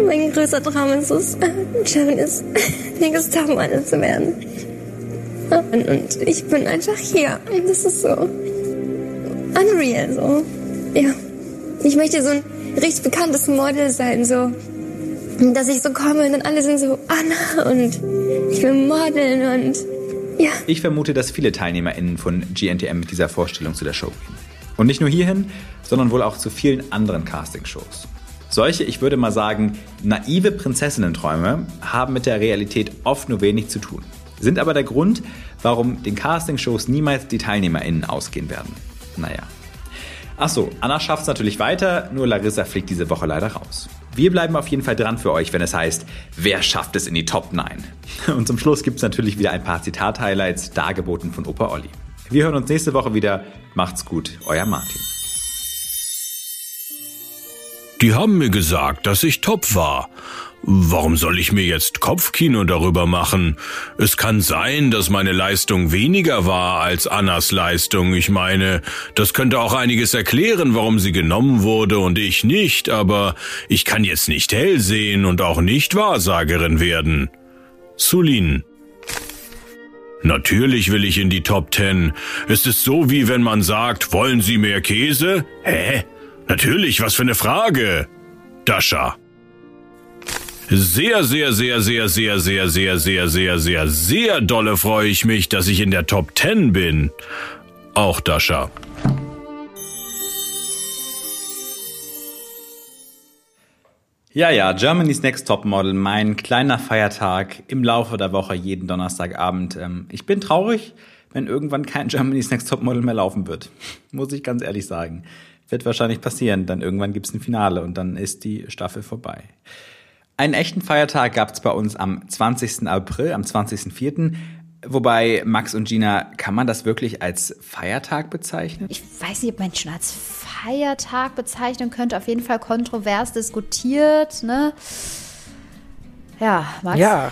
mein größter Traum ist es, Germany's nächstes Topmodel zu werden. Und, und ich bin einfach hier. Das ist so unreal, so. Ja. Ich möchte so ein richtig bekanntes Model sein, so. Dass ich so komme und dann alle sind so, Anna und ich will modeln und ja. Ich vermute, dass viele TeilnehmerInnen von GNTM mit dieser Vorstellung zu der Show gehen. Und nicht nur hierhin, sondern wohl auch zu vielen anderen Castingshows. Solche, ich würde mal sagen, naive Prinzessinnenträume haben mit der Realität oft nur wenig zu tun. Sind aber der Grund, warum den Castingshows niemals die TeilnehmerInnen ausgehen werden. Naja. Achso, Anna schafft es natürlich weiter, nur Larissa fliegt diese Woche leider raus. Wir bleiben auf jeden Fall dran für euch, wenn es heißt, wer schafft es in die Top 9? Und zum Schluss gibt es natürlich wieder ein paar Zitat-Highlights, dargeboten von Opa Olli. Wir hören uns nächste Woche wieder. Macht's gut, euer Martin. Die haben mir gesagt, dass ich top war. Warum soll ich mir jetzt Kopfkino darüber machen? Es kann sein, dass meine Leistung weniger war als Annas Leistung. Ich meine, das könnte auch einiges erklären, warum sie genommen wurde und ich nicht, aber ich kann jetzt nicht hell sehen und auch nicht Wahrsagerin werden. Sulin. Natürlich will ich in die Top Ten. Es ist so, wie wenn man sagt, wollen Sie mehr Käse? Hä? Natürlich, was für eine Frage. Dasha. Sehr, sehr, sehr, sehr, sehr, sehr, sehr, sehr, sehr, sehr, sehr dolle freue ich mich, dass ich in der Top 10 bin. Auch Dasha. Ja, ja, Germany's Next Topmodel, mein kleiner Feiertag im Laufe der Woche, jeden Donnerstagabend. Ähm, ich bin traurig, wenn irgendwann kein Germany's Next Topmodel mehr laufen wird. Muss ich ganz ehrlich sagen. Wird wahrscheinlich passieren. Dann irgendwann gibt's ein Finale und dann ist die Staffel vorbei. Einen echten Feiertag gab es bei uns am 20. April, am 20.04. Wobei Max und Gina, kann man das wirklich als Feiertag bezeichnen? Ich weiß nicht, ob man schon als Feiertag bezeichnen könnte. Auf jeden Fall kontrovers diskutiert. Ne? Ja, Max? Ja,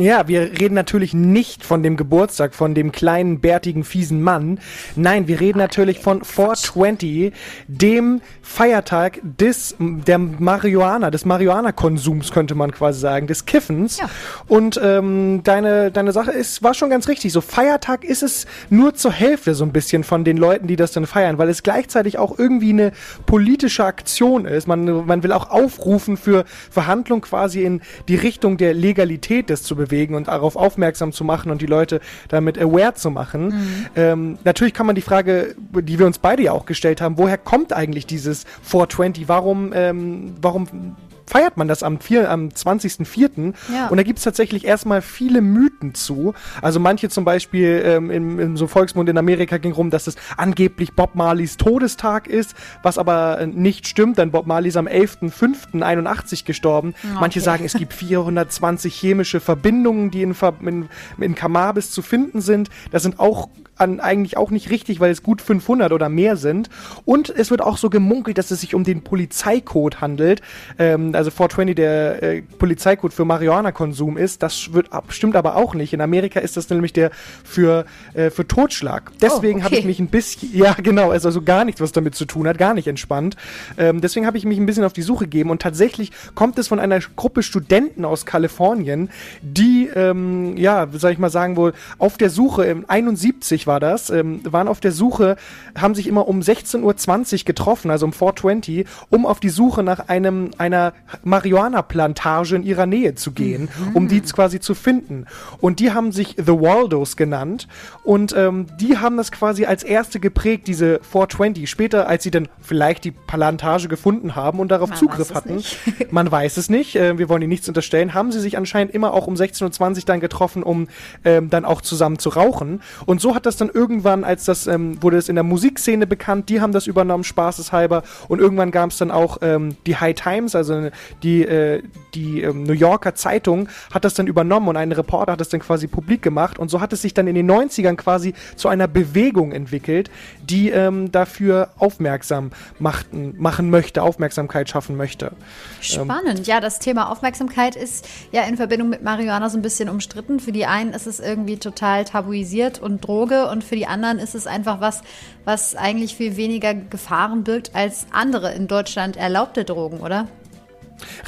ja, wir reden natürlich nicht von dem Geburtstag von dem kleinen, bärtigen, fiesen Mann. Nein, wir reden natürlich von 420, dem Feiertag des, der Marihuana, des Marihuana-Konsums, könnte man quasi sagen, des Kiffens. Ja. Und ähm, deine, deine Sache ist, war schon ganz richtig. So Feiertag ist es nur zur Hälfte so ein bisschen von den Leuten, die das dann feiern, weil es gleichzeitig auch irgendwie eine politische Aktion ist. Man, man will auch aufrufen für Verhandlungen quasi in die Richtung der Legalität des zu bewegen und darauf aufmerksam zu machen und die Leute damit aware zu machen. Mhm. Ähm, natürlich kann man die Frage, die wir uns beide ja auch gestellt haben, woher kommt eigentlich dieses 420? Warum, ähm, warum feiert man das am, am 20.04. Ja. Und da gibt es tatsächlich erstmal viele Mythen zu. Also manche zum Beispiel ähm, im, im so Volksmund in Amerika ging rum, dass es angeblich Bob Marleys Todestag ist, was aber nicht stimmt, denn Bob Marley ist am 11.05.81 gestorben. Okay. Manche sagen, es gibt 420 chemische Verbindungen, die in, in, in Cannabis zu finden sind. Das sind auch an, eigentlich auch nicht richtig, weil es gut 500 oder mehr sind. Und es wird auch so gemunkelt, dass es sich um den Polizeicode handelt. Ähm, also 420 der äh, Polizeicode für Marihuana-Konsum ist. Das wird, stimmt aber auch nicht. In Amerika ist das nämlich der für, äh, für Totschlag. Deswegen Oh, habe ich okay. mich ein bisschen, ja genau, also, also gar nichts, was damit zu tun hat, gar nicht entspannt. Ähm, deswegen habe ich mich ein bisschen auf die Suche gegeben und tatsächlich kommt es von einer Gruppe Studenten aus Kalifornien, die, ähm, ja, wie soll ich mal sagen, wohl auf der Suche, im 71 war das, ähm, waren auf der Suche, haben sich immer um 16.20 Uhr getroffen, also um 420, um auf die Suche nach einem, einer Marihuana-Plantage in ihrer Nähe zu gehen, um die quasi zu finden. Und die haben sich The Waldos genannt und ähm, die haben das quasi als erste geprägt, diese 420. Später, als sie dann vielleicht die Plantage gefunden haben und darauf Man Zugriff hatten, man weiß es nicht, äh, wir wollen ihnen nichts unterstellen, haben sie sich anscheinend immer auch um 16.20 Uhr dann getroffen, um ähm, dann auch zusammen zu rauchen. Und so hat das dann irgendwann, als das ähm, wurde es in der Musikszene bekannt, die haben das übernommen, spaßeshalber. Und irgendwann gab es dann auch ähm, die High Times, also die, äh, die ähm, New Yorker Zeitung hat das dann übernommen und ein Reporter hat das dann quasi publik gemacht. Und so hat es sich dann in den 90ern quasi zu einer Bewegung entwickelt, die ähm, dafür aufmerksam machten, machen möchte, Aufmerksamkeit schaffen möchte. Ähm, Spannend. Ja, das Thema Aufmerksamkeit ist ja in Verbindung mit Marihuana so ein bisschen umstritten. Für die einen ist es irgendwie total tabuisiert und Droge und für die anderen ist es einfach was, was eigentlich viel weniger Gefahren birgt als andere in Deutschland erlaubte Drogen, oder?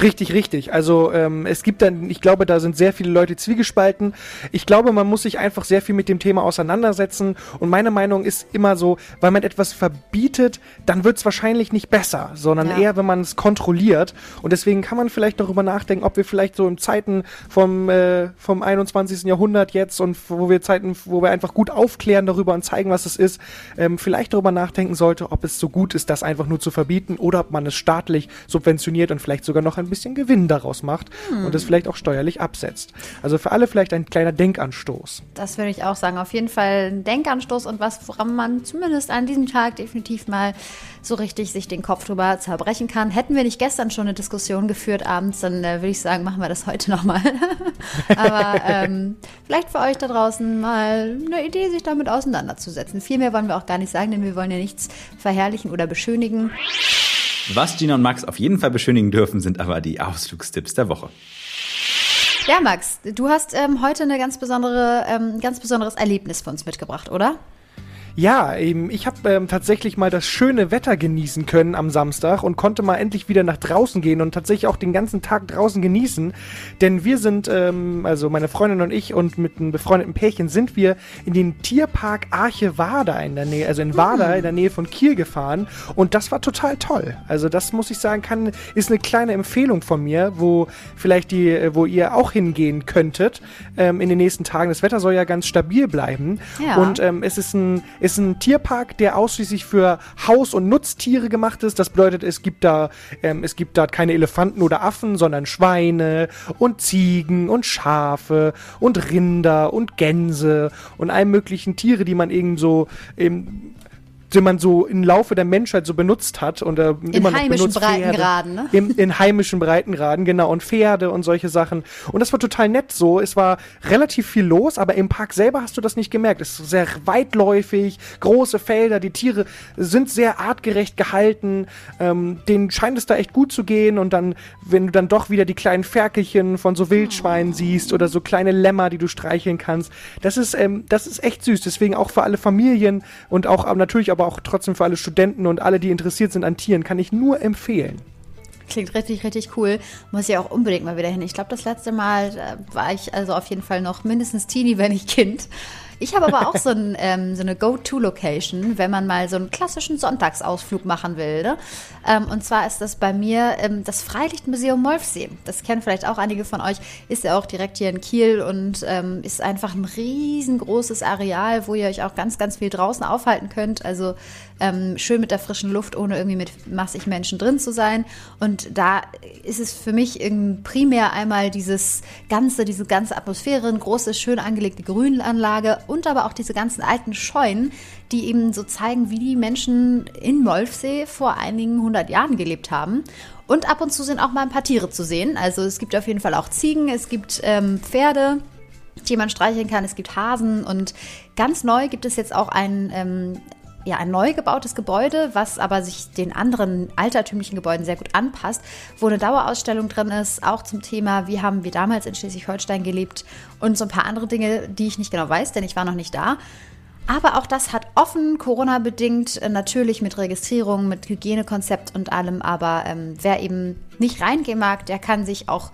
Richtig, richtig. Also ähm, es gibt dann, ich glaube, da sind sehr viele Leute zwiegespalten. Ich glaube, man muss sich einfach sehr viel mit dem Thema auseinandersetzen. Und meine Meinung ist immer so, weil man etwas verbietet, dann wird es wahrscheinlich nicht besser, sondern Ja. eher, wenn man es kontrolliert. Und deswegen kann man vielleicht darüber nachdenken, ob wir vielleicht so in Zeiten vom, äh, vom 21. Jahrhundert jetzt und wo wir Zeiten, wo wir einfach gut aufklären darüber und zeigen, was es ist, ähm, vielleicht darüber nachdenken sollte, ob es so gut ist, das einfach nur zu verbieten oder ob man es staatlich subventioniert und vielleicht sogar noch ein bisschen Gewinn daraus macht Hm. und es vielleicht auch steuerlich absetzt. Also für alle vielleicht ein kleiner Denkanstoß. Das würde ich auch sagen. Auf jeden Fall ein Denkanstoß und was, woran man zumindest an diesem Tag definitiv mal so richtig sich den Kopf drüber zerbrechen kann. Hätten wir nicht gestern schon eine Diskussion geführt abends, dann äh, würde ich sagen, machen wir das heute nochmal. Aber ähm, vielleicht für euch da draußen mal eine Idee, sich damit auseinanderzusetzen. Viel mehr wollen wir auch gar nicht sagen, denn wir wollen ja nichts verherrlichen oder beschönigen. Was Gina und Max auf jeden Fall beschönigen dürfen, sind aber die Ausflugstipps der Woche. Ja, Max, du hast ähm, heute besondere, ähm, ganz besonderes Erlebnis für uns mitgebracht, oder? Ja, eben, ich habe ähm, tatsächlich mal das schöne Wetter genießen können am Samstag und konnte mal endlich wieder nach draußen gehen und tatsächlich auch den ganzen Tag draußen genießen. Denn wir sind, ähm, also meine Freundin und ich und mit einem befreundeten Pärchen sind wir in den Tierpark Arche Wada in der Nähe, also in Wada in der Nähe von Kiel gefahren und das war total toll. Also das muss ich sagen, kann, ist eine kleine Empfehlung von mir, wo vielleicht die, äh, wo ihr auch hingehen könntet ähm, in den nächsten Tagen. Das Wetter soll ja ganz stabil bleiben Ja. und ähm, es ist ein, ist ein Tierpark, der ausschließlich für Haus- und Nutztiere gemacht ist. Das bedeutet, es gibt da, ähm, es gibt da keine Elefanten oder Affen, sondern Schweine und Ziegen und Schafe und Rinder und Gänse und all möglichen Tiere, die man eben so ähm, die man so im Laufe der Menschheit so benutzt hat und äh, immer noch heimischen benutzt. Breitengraden, ne? In, in heimischen Breitengraden, genau, und Pferde und solche Sachen. Und das war total nett so. Es war relativ viel los, aber im Park selber hast du das nicht gemerkt. Es ist sehr weitläufig, große Felder, die Tiere sind sehr artgerecht gehalten. Ähm, denen scheint es da echt gut zu gehen. Und dann, wenn du dann doch wieder die kleinen Ferkelchen von so Wildschweinen siehst oder so kleine Lämmer, die du streicheln kannst, das ist, ähm, das ist echt süß. Deswegen auch für alle Familien und auch natürlich aber auch trotzdem für alle Studenten und alle, die interessiert sind an Tieren, kann ich nur empfehlen. Klingt richtig, richtig cool. Muss ich auch unbedingt mal wieder hin. Ich glaube, das letzte Mal äh, war ich also auf jeden Fall noch mindestens Teenie, wenn nicht Kind. Ich habe aber auch so, ein, ähm, so eine Go-To-Location, wenn man mal so einen klassischen Sonntagsausflug machen will. Ne? Ähm, und zwar ist das bei mir ähm, das Freilichtmuseum Molfsee. Das kennen vielleicht auch einige von euch. Ist ja auch direkt hier in Kiel und ähm, ist einfach ein riesengroßes Areal, wo ihr euch auch ganz, ganz viel draußen aufhalten könnt. Also ähm, schön mit der frischen Luft, ohne irgendwie mit massig Menschen drin zu sein. Und da ist es für mich primär einmal dieses ganze, diese ganze Atmosphäre, eine große, schön angelegte Grünanlage und aber auch diese ganzen alten Scheunen, die eben so zeigen, wie die Menschen in Molfsee vor einigen hundert Jahren gelebt haben. Und ab und zu sind auch mal ein paar Tiere zu sehen. Also es gibt auf jeden Fall auch Ziegen, es gibt ähm, Pferde, die man streicheln kann, es gibt Hasen und ganz neu gibt es jetzt auch einen ähm, ja, ein neu gebautes Gebäude, was aber sich den anderen altertümlichen Gebäuden sehr gut anpasst, wo eine Dauerausstellung drin ist, auch zum Thema, wie haben wir damals in Schleswig-Holstein gelebt und so ein paar andere Dinge, die ich nicht genau weiß, denn ich war noch nicht da. Aber auch das hat offen, Corona-bedingt, äh, natürlich mit Registrierung, mit Hygienekonzept und allem. Aber ähm, wer eben nicht reingehen mag, der kann sich auch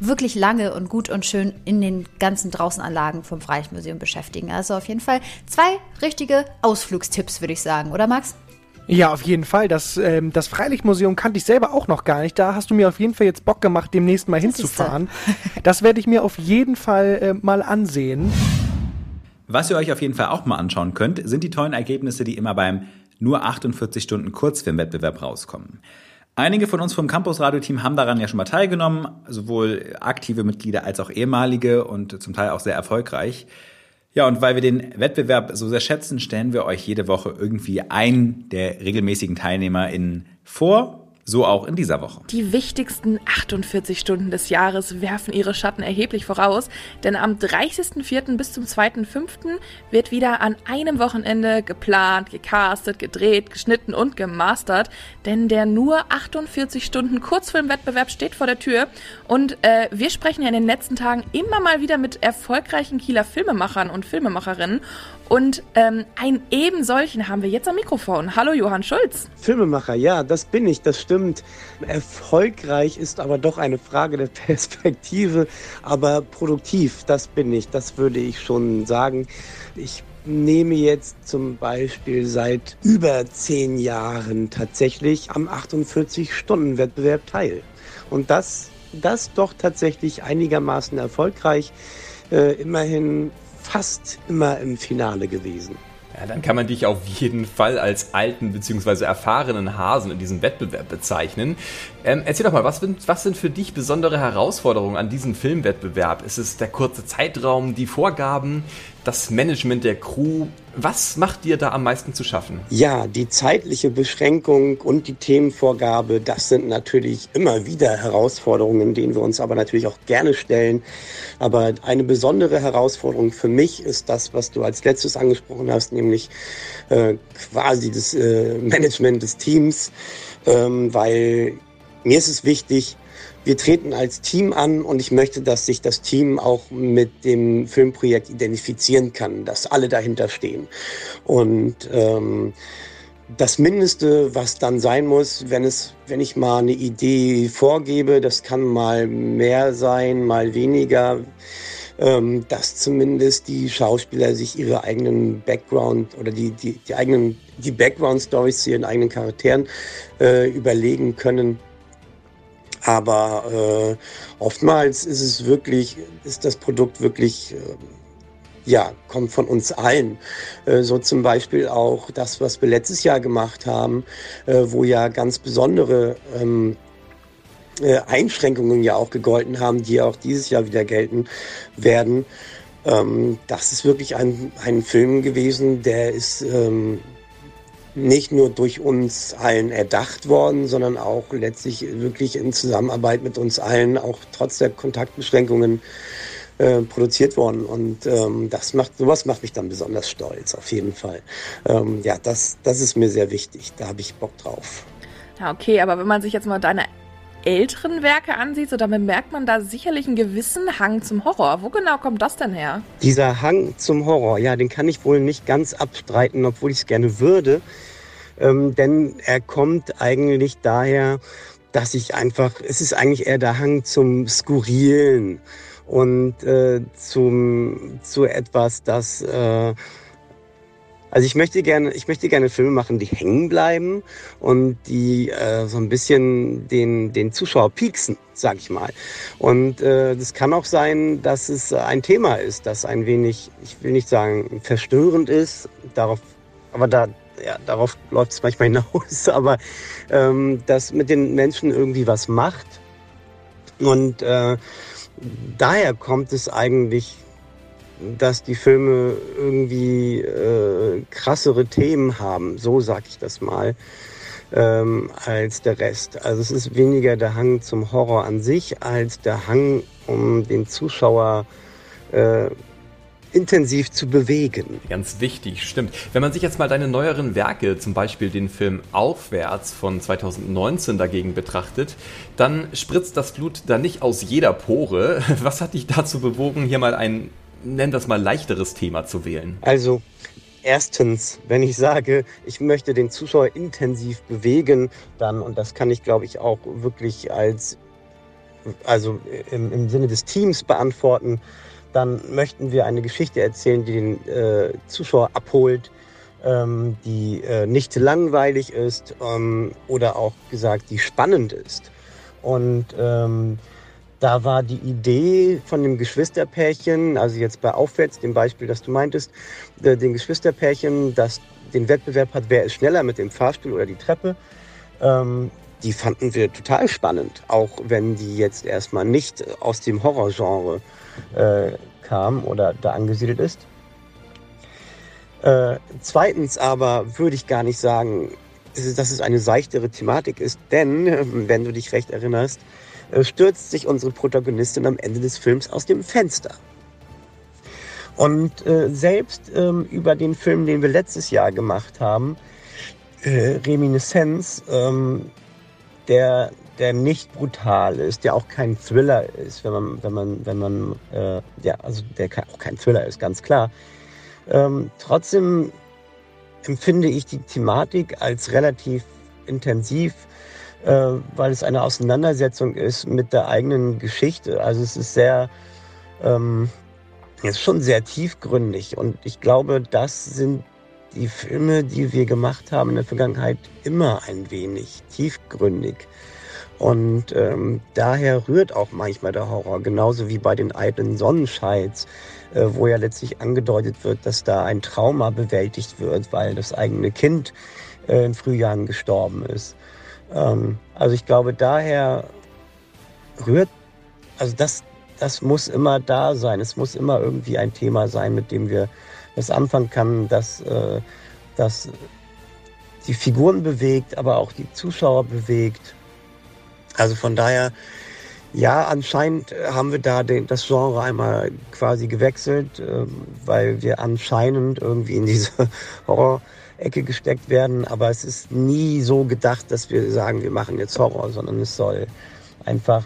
wirklich lange und gut und schön in den ganzen Draußenanlagen vom Freilichtmuseum beschäftigen. Also auf jeden Fall zwei richtige Ausflugstipps, würde ich sagen, oder Max? Ja, auf jeden Fall. Das, ähm, das Freilichtmuseum kannte ich selber auch noch gar nicht. Da hast du mir auf jeden Fall jetzt Bock gemacht, demnächst mal hinzufahren. Das werde ich mir auf jeden Fall äh, mal ansehen. Was ihr euch auf jeden Fall auch mal anschauen könnt, sind die tollen Ergebnisse, die immer beim nur 48 Stunden Kurzfilmwettbewerb rauskommen. Einige von uns vom Campus Radio Team haben daran ja schon mal teilgenommen, sowohl aktive Mitglieder als auch ehemalige und zum Teil auch sehr erfolgreich. Ja, und weil wir den Wettbewerb so sehr schätzen, stellen wir euch jede Woche irgendwie einen der regelmäßigen TeilnehmerInnen vor so auch in dieser Woche. Die wichtigsten 48 Stunden des Jahres werfen ihre Schatten erheblich voraus, denn am 30.04. bis zum 2.05. wird wieder an einem Wochenende geplant, gecastet, gedreht, geschnitten und gemastert, denn der nur 48 Stunden Kurzfilmwettbewerb steht vor der Tür und äh, wir sprechen ja in den letzten Tagen immer mal wieder mit erfolgreichen Kieler Filmemachern und Filmemacherinnen und ähm, einen eben solchen haben wir jetzt am Mikrofon. Hallo Johann Schulz. Filmemacher, ja, das bin ich, das stimmt. Erfolgreich ist aber doch eine Frage der Perspektive, aber produktiv, das bin ich, das würde ich schon sagen. Ich nehme jetzt zum Beispiel seit über zehn Jahren tatsächlich am 48-Stunden-Wettbewerb teil. Und das, das doch tatsächlich einigermaßen erfolgreich. Äh, immerhin fast immer im Finale gewesen. Ja, dann kann man dich auf jeden Fall als alten bzw. erfahrenen Hasen in diesem Wettbewerb bezeichnen. Ähm, erzähl doch mal, was, was, sind für dich besondere Herausforderungen an diesem Filmwettbewerb? Ist es der kurze Zeitraum, die Vorgaben, das Management der Crew? Was macht dir da am meisten zu schaffen? Ja, die zeitliche Beschränkung und die Themenvorgabe, das sind natürlich immer wieder Herausforderungen, denen wir uns aber natürlich auch gerne stellen. Aber eine besondere Herausforderung für mich ist das, was du als letztes angesprochen hast, nämlich äh, quasi das äh, Management des Teams, ähm, weil mir ist es wichtig, wir treten als Team an und ich möchte, dass sich das Team auch mit dem Filmprojekt identifizieren kann, dass alle dahinter stehen. Und ähm, das Mindeste, was dann sein muss, wenn es, wenn ich mal eine Idee vorgebe, das kann mal mehr sein, mal weniger, ähm, dass zumindest die Schauspieler sich ihre eigenen Background oder die, die, die eigenen, die Background Stories zu ihren eigenen Charakteren äh, überlegen können aber äh, oftmals ist es wirklich, ist das Produkt wirklich, äh, ja, kommt von uns allen. Äh, so zum Beispiel auch das, was wir letztes Jahr gemacht haben, äh, wo ja ganz besondere ähm, äh, Einschränkungen ja auch gegolten haben, die auch dieses Jahr wieder gelten werden. Ähm, das ist wirklich ein, ein Film gewesen, der ist ähm, nicht nur durch uns allen erdacht worden, sondern auch letztlich wirklich in Zusammenarbeit mit uns allen, auch trotz der Kontaktbeschränkungen äh, produziert worden. Und ähm, das macht, sowas macht mich dann besonders stolz, auf jeden Fall. Ähm, ja, das, das ist mir sehr wichtig. Da habe ich Bock drauf. Ja, okay, aber wenn man sich jetzt mal deine älteren Werke ansieht, so dann bemerkt man da sicherlich einen gewissen Hang zum Horror. Wo genau kommt das denn her? Dieser Hang zum Horror, ja, den kann ich wohl nicht ganz abstreiten, obwohl ich es gerne würde. Ähm, denn er kommt eigentlich daher, dass ich einfach, es ist eigentlich eher der Hang zum Skurrilen und äh, zum, zu etwas, das äh, also ich möchte gerne, ich möchte gerne Filme machen, die hängen bleiben und die äh, so ein bisschen den, den Zuschauer pieksen, sag ich mal. Und äh, das kann auch sein, dass es ein Thema ist, das ein wenig, ich will nicht sagen verstörend ist, darauf, aber da, ja, darauf läuft es manchmal hinaus, aber ähm, das mit den Menschen irgendwie was macht. Und äh, daher kommt es eigentlich dass die Filme irgendwie äh, krassere Themen haben, so sag ich das mal, ähm, als der Rest. Also es ist weniger der Hang zum Horror an sich, als der Hang, um den Zuschauer äh, intensiv zu bewegen. Ganz wichtig, stimmt. Wenn man sich jetzt mal deine neueren Werke, zum Beispiel den Film Aufwärts von 2019 dagegen betrachtet, dann spritzt das Blut da nicht aus jeder Pore. Was hat dich dazu bewogen, hier mal ein, nenn das mal leichteres Thema zu wählen? Also, Erstens, wenn ich sage, ich möchte den Zuschauer intensiv bewegen, dann, und das kann ich glaube ich auch wirklich als, also im, im Sinne des Teams beantworten, dann möchten wir eine Geschichte erzählen, die den äh, Zuschauer abholt, ähm, die äh, nicht langweilig ist ähm, oder auch gesagt, die spannend ist. Und ähm, da war die Idee von dem Geschwisterpärchen, also jetzt bei Aufwärts, dem Beispiel, das du meintest, äh, den Geschwisterpärchen, das den Wettbewerb hat, wer ist schneller mit dem Fahrstuhl oder die Treppe. Ähm, die fanden wir total spannend, auch wenn die jetzt erstmal nicht aus dem Horrorgenre äh, kam oder da angesiedelt ist. Äh, zweitens aber würde ich gar nicht sagen, dass es eine seichtere Thematik ist, denn, wenn du dich recht erinnerst, stürzt sich unsere Protagonistin am Ende des Films aus dem Fenster. Und äh, selbst ähm, über den Film, den wir letztes Jahr gemacht haben, äh, Reminiszenz, ähm, der, der nicht brutal ist, der auch kein Thriller ist, wenn man, wenn man, wenn man, äh, ja, also der auch kein Thriller ist, ganz klar. Ähm, trotzdem empfinde ich die Thematik als relativ intensiv äh, weil es eine Auseinandersetzung ist mit der eigenen Geschichte. Also es ist sehr, ähm, es ist schon sehr tiefgründig und ich glaube, das sind die Filme, die wir gemacht haben in der Vergangenheit, immer ein wenig tiefgründig. Und ähm, daher rührt auch manchmal der Horror, genauso wie bei den eitlen Sonnenscheids, äh, wo ja letztlich angedeutet wird, dass da ein Trauma bewältigt wird, weil das eigene Kind äh, in Frühjahren gestorben ist. Ähm, also ich glaube, daher rührt, also das, das muss immer da sein. Es muss immer irgendwie ein Thema sein, mit dem wir das anfangen können, dass, äh, dass die Figuren bewegt, aber auch die Zuschauer bewegt. Also von daher, ja, anscheinend haben wir da den, das Genre einmal quasi gewechselt, äh, weil wir anscheinend irgendwie in diese Horror- Ecke gesteckt werden. Aber es ist nie so gedacht, dass wir sagen, wir machen jetzt Horror, sondern es soll einfach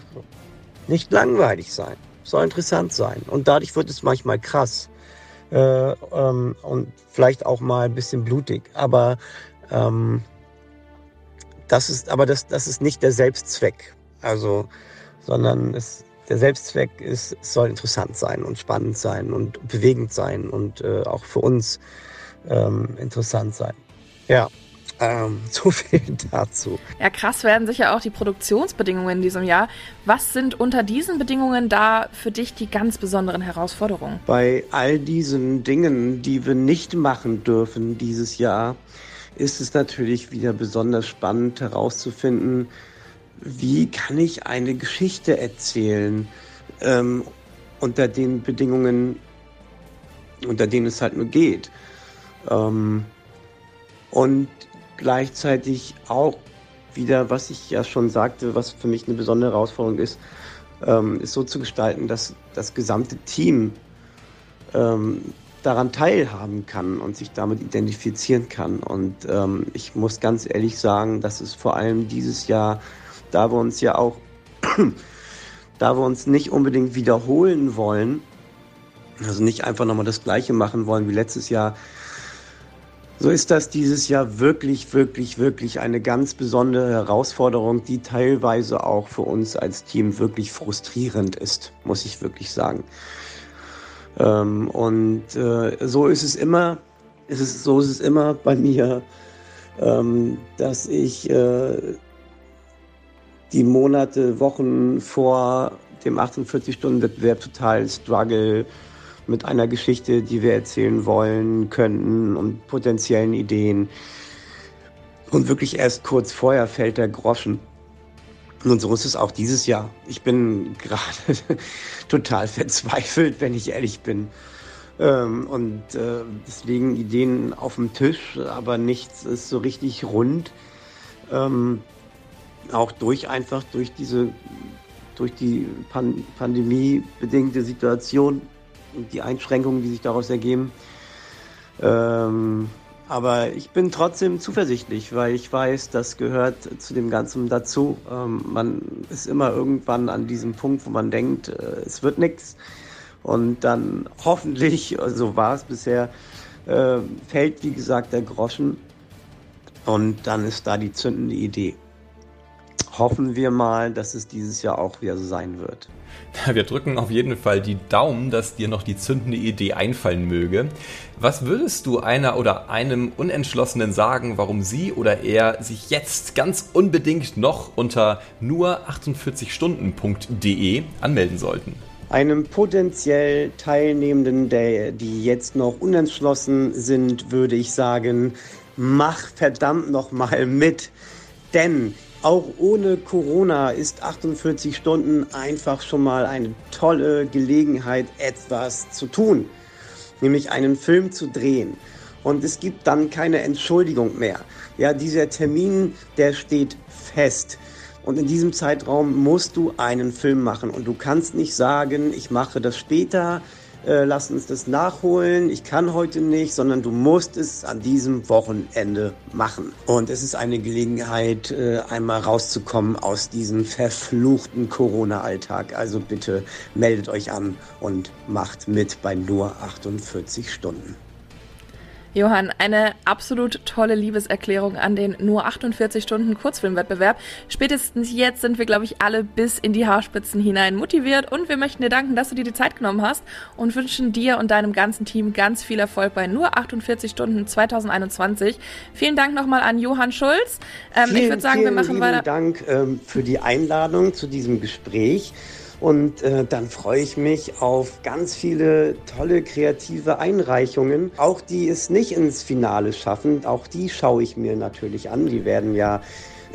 nicht langweilig sein. Es soll interessant sein. Und dadurch wird es manchmal krass. Äh, ähm, und vielleicht auch mal ein bisschen blutig. Aber ähm, das ist, aber das, das ist nicht der Selbstzweck. Also, sondern es, der Selbstzweck ist, es soll interessant sein und spannend sein und bewegend sein und äh, auch für uns ähm, interessant sein. Ja, ähm, so viel dazu. Ja, krass werden sicher auch die Produktionsbedingungen in diesem Jahr. Was sind unter diesen Bedingungen da für dich die ganz besonderen Herausforderungen? Bei all diesen Dingen, die wir nicht machen dürfen dieses Jahr, ist es natürlich wieder besonders spannend herauszufinden, wie kann ich eine Geschichte erzählen ähm, unter den Bedingungen, unter denen es halt nur geht. Ähm, und gleichzeitig auch wieder, was ich ja schon sagte, was für mich eine besondere Herausforderung ist, ähm, ist so zu gestalten, dass das gesamte Team ähm, daran teilhaben kann und sich damit identifizieren kann. Und ähm, ich muss ganz ehrlich sagen, dass es vor allem dieses Jahr, da wir uns ja auch, da wir uns nicht unbedingt wiederholen wollen, also nicht einfach nochmal das Gleiche machen wollen wie letztes Jahr, so ist das dieses Jahr wirklich, wirklich, wirklich eine ganz besondere Herausforderung, die teilweise auch für uns als Team wirklich frustrierend ist, muss ich wirklich sagen. Ähm, und äh, so ist es immer, ist es, so ist es immer bei mir, ähm, dass ich äh, die Monate, Wochen vor dem 48-Stunden-Wettbewerb total struggle, mit einer Geschichte, die wir erzählen wollen könnten und potenziellen Ideen. Und wirklich erst kurz vorher fällt der Groschen. Und so ist es auch dieses Jahr. Ich bin gerade total verzweifelt, wenn ich ehrlich bin. Ähm, und äh, es liegen Ideen auf dem Tisch, aber nichts ist so richtig rund. Ähm, auch durch einfach durch diese durch die Pan Pandemie Situation die Einschränkungen, die sich daraus ergeben. Ähm, aber ich bin trotzdem zuversichtlich, weil ich weiß, das gehört zu dem Ganzen dazu. Ähm, man ist immer irgendwann an diesem Punkt, wo man denkt, äh, es wird nichts. Und dann hoffentlich, so war es bisher, äh, fällt wie gesagt der Groschen. Und dann ist da die zündende Idee. Hoffen wir mal, dass es dieses Jahr auch wieder so sein wird. Wir drücken auf jeden Fall die Daumen, dass dir noch die zündende Idee einfallen möge. Was würdest du einer oder einem Unentschlossenen sagen, warum sie oder er sich jetzt ganz unbedingt noch unter nur48stunden.de anmelden sollten? Einem potenziell Teilnehmenden, der, die jetzt noch unentschlossen sind, würde ich sagen, mach verdammt noch mal mit. Denn auch ohne Corona ist 48 Stunden einfach schon mal eine tolle Gelegenheit, etwas zu tun, nämlich einen Film zu drehen. Und es gibt dann keine Entschuldigung mehr. Ja, dieser Termin, der steht fest. Und in diesem Zeitraum musst du einen Film machen. Und du kannst nicht sagen, ich mache das später, äh, lass uns das nachholen, ich kann heute nicht, sondern du musst es an diesem Wochenende machen. Und es ist eine Gelegenheit, äh, einmal rauszukommen aus diesem verfluchten Corona-Alltag. Also bitte meldet euch an und macht mit bei nur 48 Stunden. Johann, eine absolut tolle Liebeserklärung an den nur 48 Stunden Kurzfilmwettbewerb. Spätestens jetzt sind wir, glaube ich, alle bis in die Haarspitzen hinein motiviert und wir möchten dir danken, dass du dir die Zeit genommen hast und wünschen dir und deinem ganzen Team ganz viel Erfolg bei nur 48 Stunden 2021. Vielen Dank nochmal an Johann Schulz. Ähm, vielen, ich würde sagen, wir machen weiter. Dank ähm, für die Einladung zu diesem Gespräch. Und äh, dann freue ich mich auf ganz viele tolle kreative Einreichungen. Auch die es nicht ins Finale schaffen, auch die schaue ich mir natürlich an. Die werden ja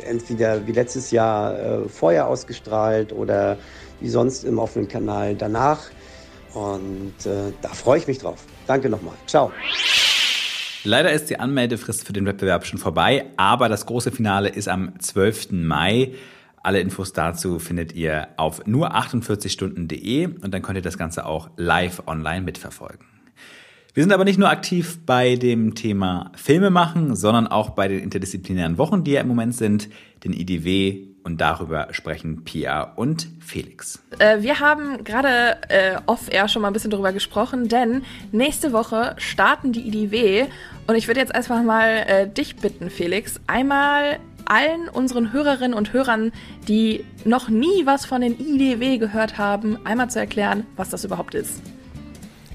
entweder wie letztes Jahr äh, vorher ausgestrahlt oder wie sonst im offenen Kanal danach. Und äh, da freue ich mich drauf. Danke nochmal. Ciao. Leider ist die Anmeldefrist für den Wettbewerb schon vorbei, aber das große Finale ist am 12. Mai. Alle Infos dazu findet ihr auf nur48stunden.de und dann könnt ihr das Ganze auch live online mitverfolgen. Wir sind aber nicht nur aktiv bei dem Thema Filme machen, sondern auch bei den interdisziplinären Wochen, die ja im Moment sind, den IDW und darüber sprechen Pia und Felix. Äh, wir haben gerade äh, off-air schon mal ein bisschen darüber gesprochen, denn nächste Woche starten die IDW und ich würde jetzt einfach mal äh, dich bitten, Felix, einmal allen unseren Hörerinnen und Hörern, die noch nie was von den IDW gehört haben, einmal zu erklären, was das überhaupt ist.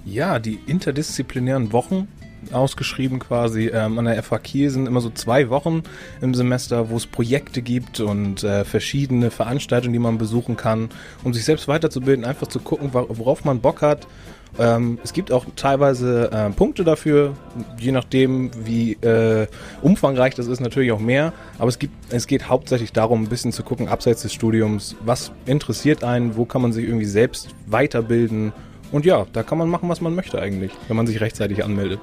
Ja, die interdisziplinären Wochen ausgeschrieben quasi. Ähm, an der FH Kiel sind immer so zwei Wochen im Semester, wo es Projekte gibt und äh, verschiedene Veranstaltungen, die man besuchen kann, um sich selbst weiterzubilden, einfach zu gucken, worauf man Bock hat ähm, es gibt auch teilweise äh, Punkte dafür, je nachdem, wie äh, umfangreich das ist, natürlich auch mehr. Aber es, gibt, es geht hauptsächlich darum, ein bisschen zu gucken, abseits des Studiums, was interessiert einen, wo kann man sich irgendwie selbst weiterbilden. Und ja, da kann man machen, was man möchte eigentlich, wenn man sich rechtzeitig anmeldet.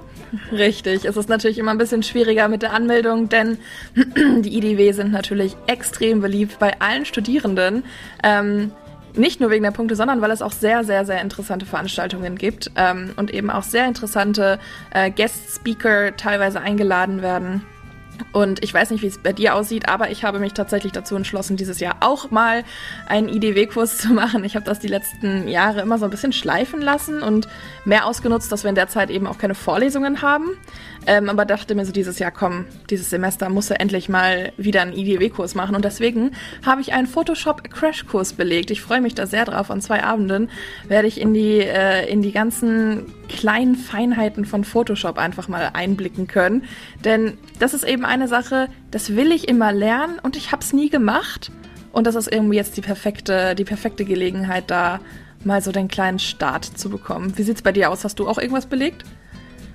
Richtig, es ist natürlich immer ein bisschen schwieriger mit der Anmeldung, denn die IDW sind natürlich extrem beliebt bei allen Studierenden. Ähm, nicht nur wegen der Punkte, sondern weil es auch sehr, sehr, sehr interessante Veranstaltungen gibt ähm, und eben auch sehr interessante äh, Guest-Speaker teilweise eingeladen werden. Und ich weiß nicht, wie es bei dir aussieht, aber ich habe mich tatsächlich dazu entschlossen, dieses Jahr auch mal einen IDW-Kurs zu machen. Ich habe das die letzten Jahre immer so ein bisschen schleifen lassen und mehr ausgenutzt, dass wir in der Zeit eben auch keine Vorlesungen haben. Ähm, aber dachte mir so dieses Jahr, komm, dieses Semester muss er endlich mal wieder einen IDW-Kurs machen. Und deswegen habe ich einen Photoshop-Crash-Kurs belegt. Ich freue mich da sehr drauf. An zwei Abenden werde ich in die, äh, in die ganzen kleinen Feinheiten von Photoshop einfach mal einblicken können. Denn das ist eben eine Sache, das will ich immer lernen und ich habe es nie gemacht. Und das ist irgendwie jetzt die perfekte, die perfekte Gelegenheit, da mal so den kleinen Start zu bekommen. Wie sieht's bei dir aus? Hast du auch irgendwas belegt?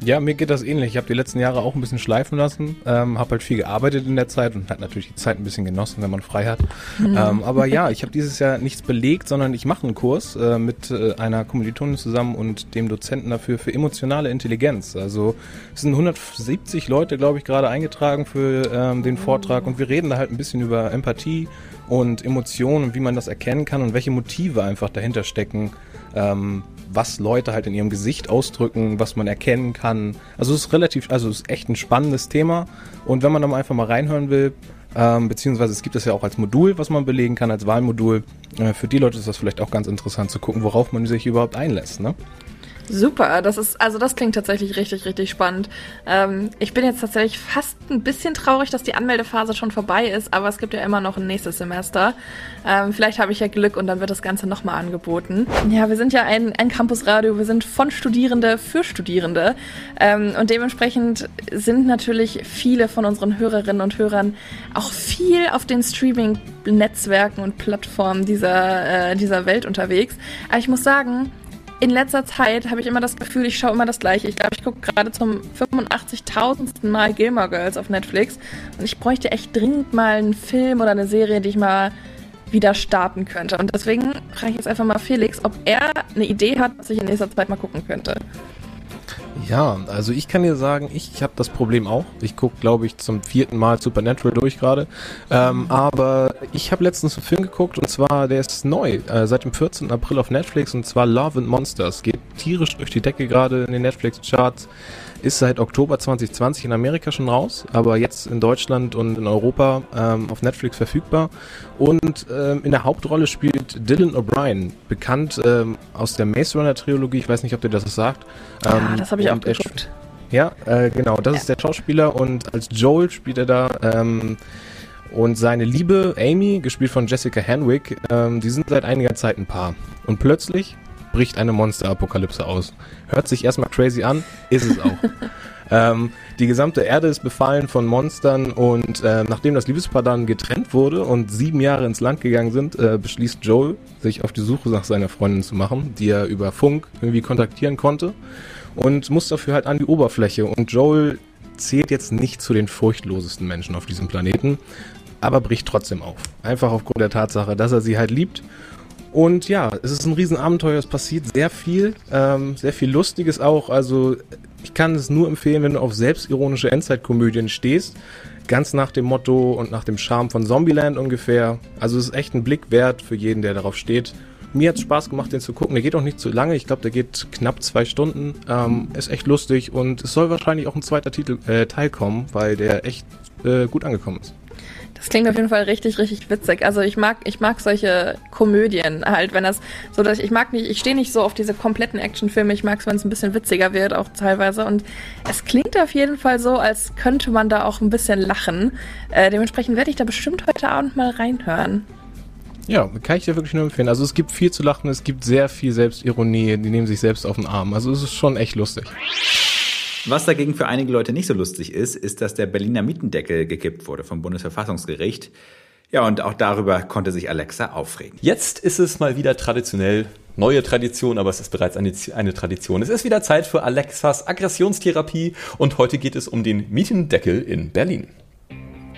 Ja, mir geht das ähnlich. Ich habe die letzten Jahre auch ein bisschen schleifen lassen, ähm, habe halt viel gearbeitet in der Zeit und hat natürlich die Zeit ein bisschen genossen, wenn man frei hat. Mhm. Ähm, aber ja, ich habe dieses Jahr nichts belegt, sondern ich mache einen Kurs äh, mit äh, einer Kommilitonin zusammen und dem Dozenten dafür für emotionale Intelligenz. Also es sind 170 Leute, glaube ich, gerade eingetragen für ähm, den Vortrag und wir reden da halt ein bisschen über Empathie und Emotionen und wie man das erkennen kann und welche Motive einfach dahinter stecken, ähm, was Leute halt in ihrem Gesicht ausdrücken, was man erkennen kann. Also es ist relativ, also es ist echt ein spannendes Thema und wenn man da mal einfach mal reinhören will, ähm, beziehungsweise es gibt es ja auch als Modul, was man belegen kann, als Wahlmodul. Äh, für die Leute ist das vielleicht auch ganz interessant zu gucken, worauf man sich überhaupt einlässt. Ne? Super, das ist, also das klingt tatsächlich richtig, richtig spannend. Ähm, ich bin jetzt tatsächlich fast ein bisschen traurig, dass die Anmeldephase schon vorbei ist, aber es gibt ja immer noch ein nächstes Semester. Ähm, vielleicht habe ich ja Glück und dann wird das Ganze nochmal angeboten. Ja, wir sind ja ein, ein Campusradio, wir sind von Studierende für Studierende ähm, und dementsprechend sind natürlich viele von unseren Hörerinnen und Hörern auch viel auf den Streaming-Netzwerken und Plattformen dieser, äh, dieser Welt unterwegs. Aber ich muss sagen, in letzter Zeit habe ich immer das Gefühl, ich schaue immer das Gleiche. Ich glaube, ich gucke gerade zum 85.000. Mal Gilmore Girls auf Netflix und ich bräuchte echt dringend mal einen Film oder eine Serie, die ich mal wieder starten könnte. Und deswegen frage ich jetzt einfach mal Felix, ob er eine Idee hat, was ich in nächster Zeit mal gucken könnte. Ja, also ich kann dir sagen, ich habe das Problem auch. Ich gucke, glaube ich, zum vierten Mal Supernatural durch gerade. Ähm, aber ich habe letztens einen Film geguckt und zwar, der ist neu, äh, seit dem 14. April auf Netflix und zwar Love and Monsters. Geht tierisch durch die Decke gerade in den Netflix-Charts. Ist seit Oktober 2020 in Amerika schon raus, aber jetzt in Deutschland und in Europa ähm, auf Netflix verfügbar. Und ähm, in der Hauptrolle spielt Dylan O'Brien, bekannt ähm, aus der Maze Runner Trilogie. Ich weiß nicht, ob dir das was sagt. ja, ähm, das habe ich auch geguckt. Ja, äh, genau, das ja. ist der Schauspieler und als Joel spielt er da. Ähm, und seine Liebe, Amy, gespielt von Jessica Henwick, ähm, die sind seit einiger Zeit ein Paar. Und plötzlich bricht eine Monsterapokalypse aus. Hört sich erstmal crazy an, ist es auch. ähm, die gesamte Erde ist befallen von Monstern und äh, nachdem das Liebespaar dann getrennt wurde und sieben Jahre ins Land gegangen sind, äh, beschließt Joel, sich auf die Suche nach seiner Freundin zu machen, die er über Funk irgendwie kontaktieren konnte und muss dafür halt an die Oberfläche. Und Joel zählt jetzt nicht zu den furchtlosesten Menschen auf diesem Planeten, aber bricht trotzdem auf. Einfach aufgrund der Tatsache, dass er sie halt liebt und ja, es ist ein Riesenabenteuer, es passiert sehr viel, ähm, sehr viel Lustiges auch. Also ich kann es nur empfehlen, wenn du auf selbstironische Endzeitkomödien stehst. Ganz nach dem Motto und nach dem Charme von Zombieland ungefähr. Also es ist echt ein Blick wert für jeden, der darauf steht. Mir hat es Spaß gemacht, den zu gucken. Der geht auch nicht zu lange. Ich glaube, der geht knapp zwei Stunden. Ähm, ist echt lustig und es soll wahrscheinlich auch ein zweiter Titel, äh, Teil kommen, weil der echt äh, gut angekommen ist. Das klingt auf jeden Fall richtig, richtig witzig. Also ich mag, ich mag solche Komödien halt, wenn das so, dass ich mag nicht, ich stehe nicht so auf diese kompletten Actionfilme. Ich mag es, wenn es ein bisschen witziger wird, auch teilweise. Und es klingt auf jeden Fall so, als könnte man da auch ein bisschen lachen. Äh, dementsprechend werde ich da bestimmt heute Abend mal reinhören. Ja, kann ich dir wirklich nur empfehlen. Also es gibt viel zu lachen, es gibt sehr viel Selbstironie, die nehmen sich selbst auf den Arm. Also es ist schon echt lustig. Was dagegen für einige Leute nicht so lustig ist, ist, dass der Berliner Mietendeckel gekippt wurde vom Bundesverfassungsgericht. Ja, und auch darüber konnte sich Alexa aufregen. Jetzt ist es mal wieder traditionell, neue Tradition, aber es ist bereits eine, eine Tradition. Es ist wieder Zeit für Alexas Aggressionstherapie und heute geht es um den Mietendeckel in Berlin.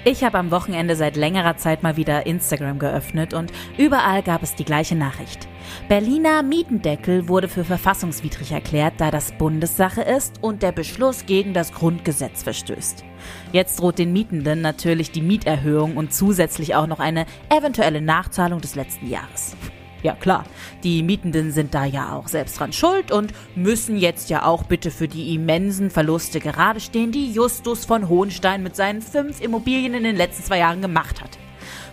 Ich habe am Wochenende seit längerer Zeit mal wieder Instagram geöffnet und überall gab es die gleiche Nachricht. Berliner Mietendeckel wurde für verfassungswidrig erklärt, da das Bundessache ist und der Beschluss gegen das Grundgesetz verstößt. Jetzt droht den Mietenden natürlich die Mieterhöhung und zusätzlich auch noch eine eventuelle Nachzahlung des letzten Jahres. Ja klar, die Mietenden sind da ja auch selbst dran schuld und müssen jetzt ja auch bitte für die immensen Verluste gerade stehen, die Justus von Hohenstein mit seinen fünf Immobilien in den letzten zwei Jahren gemacht hat.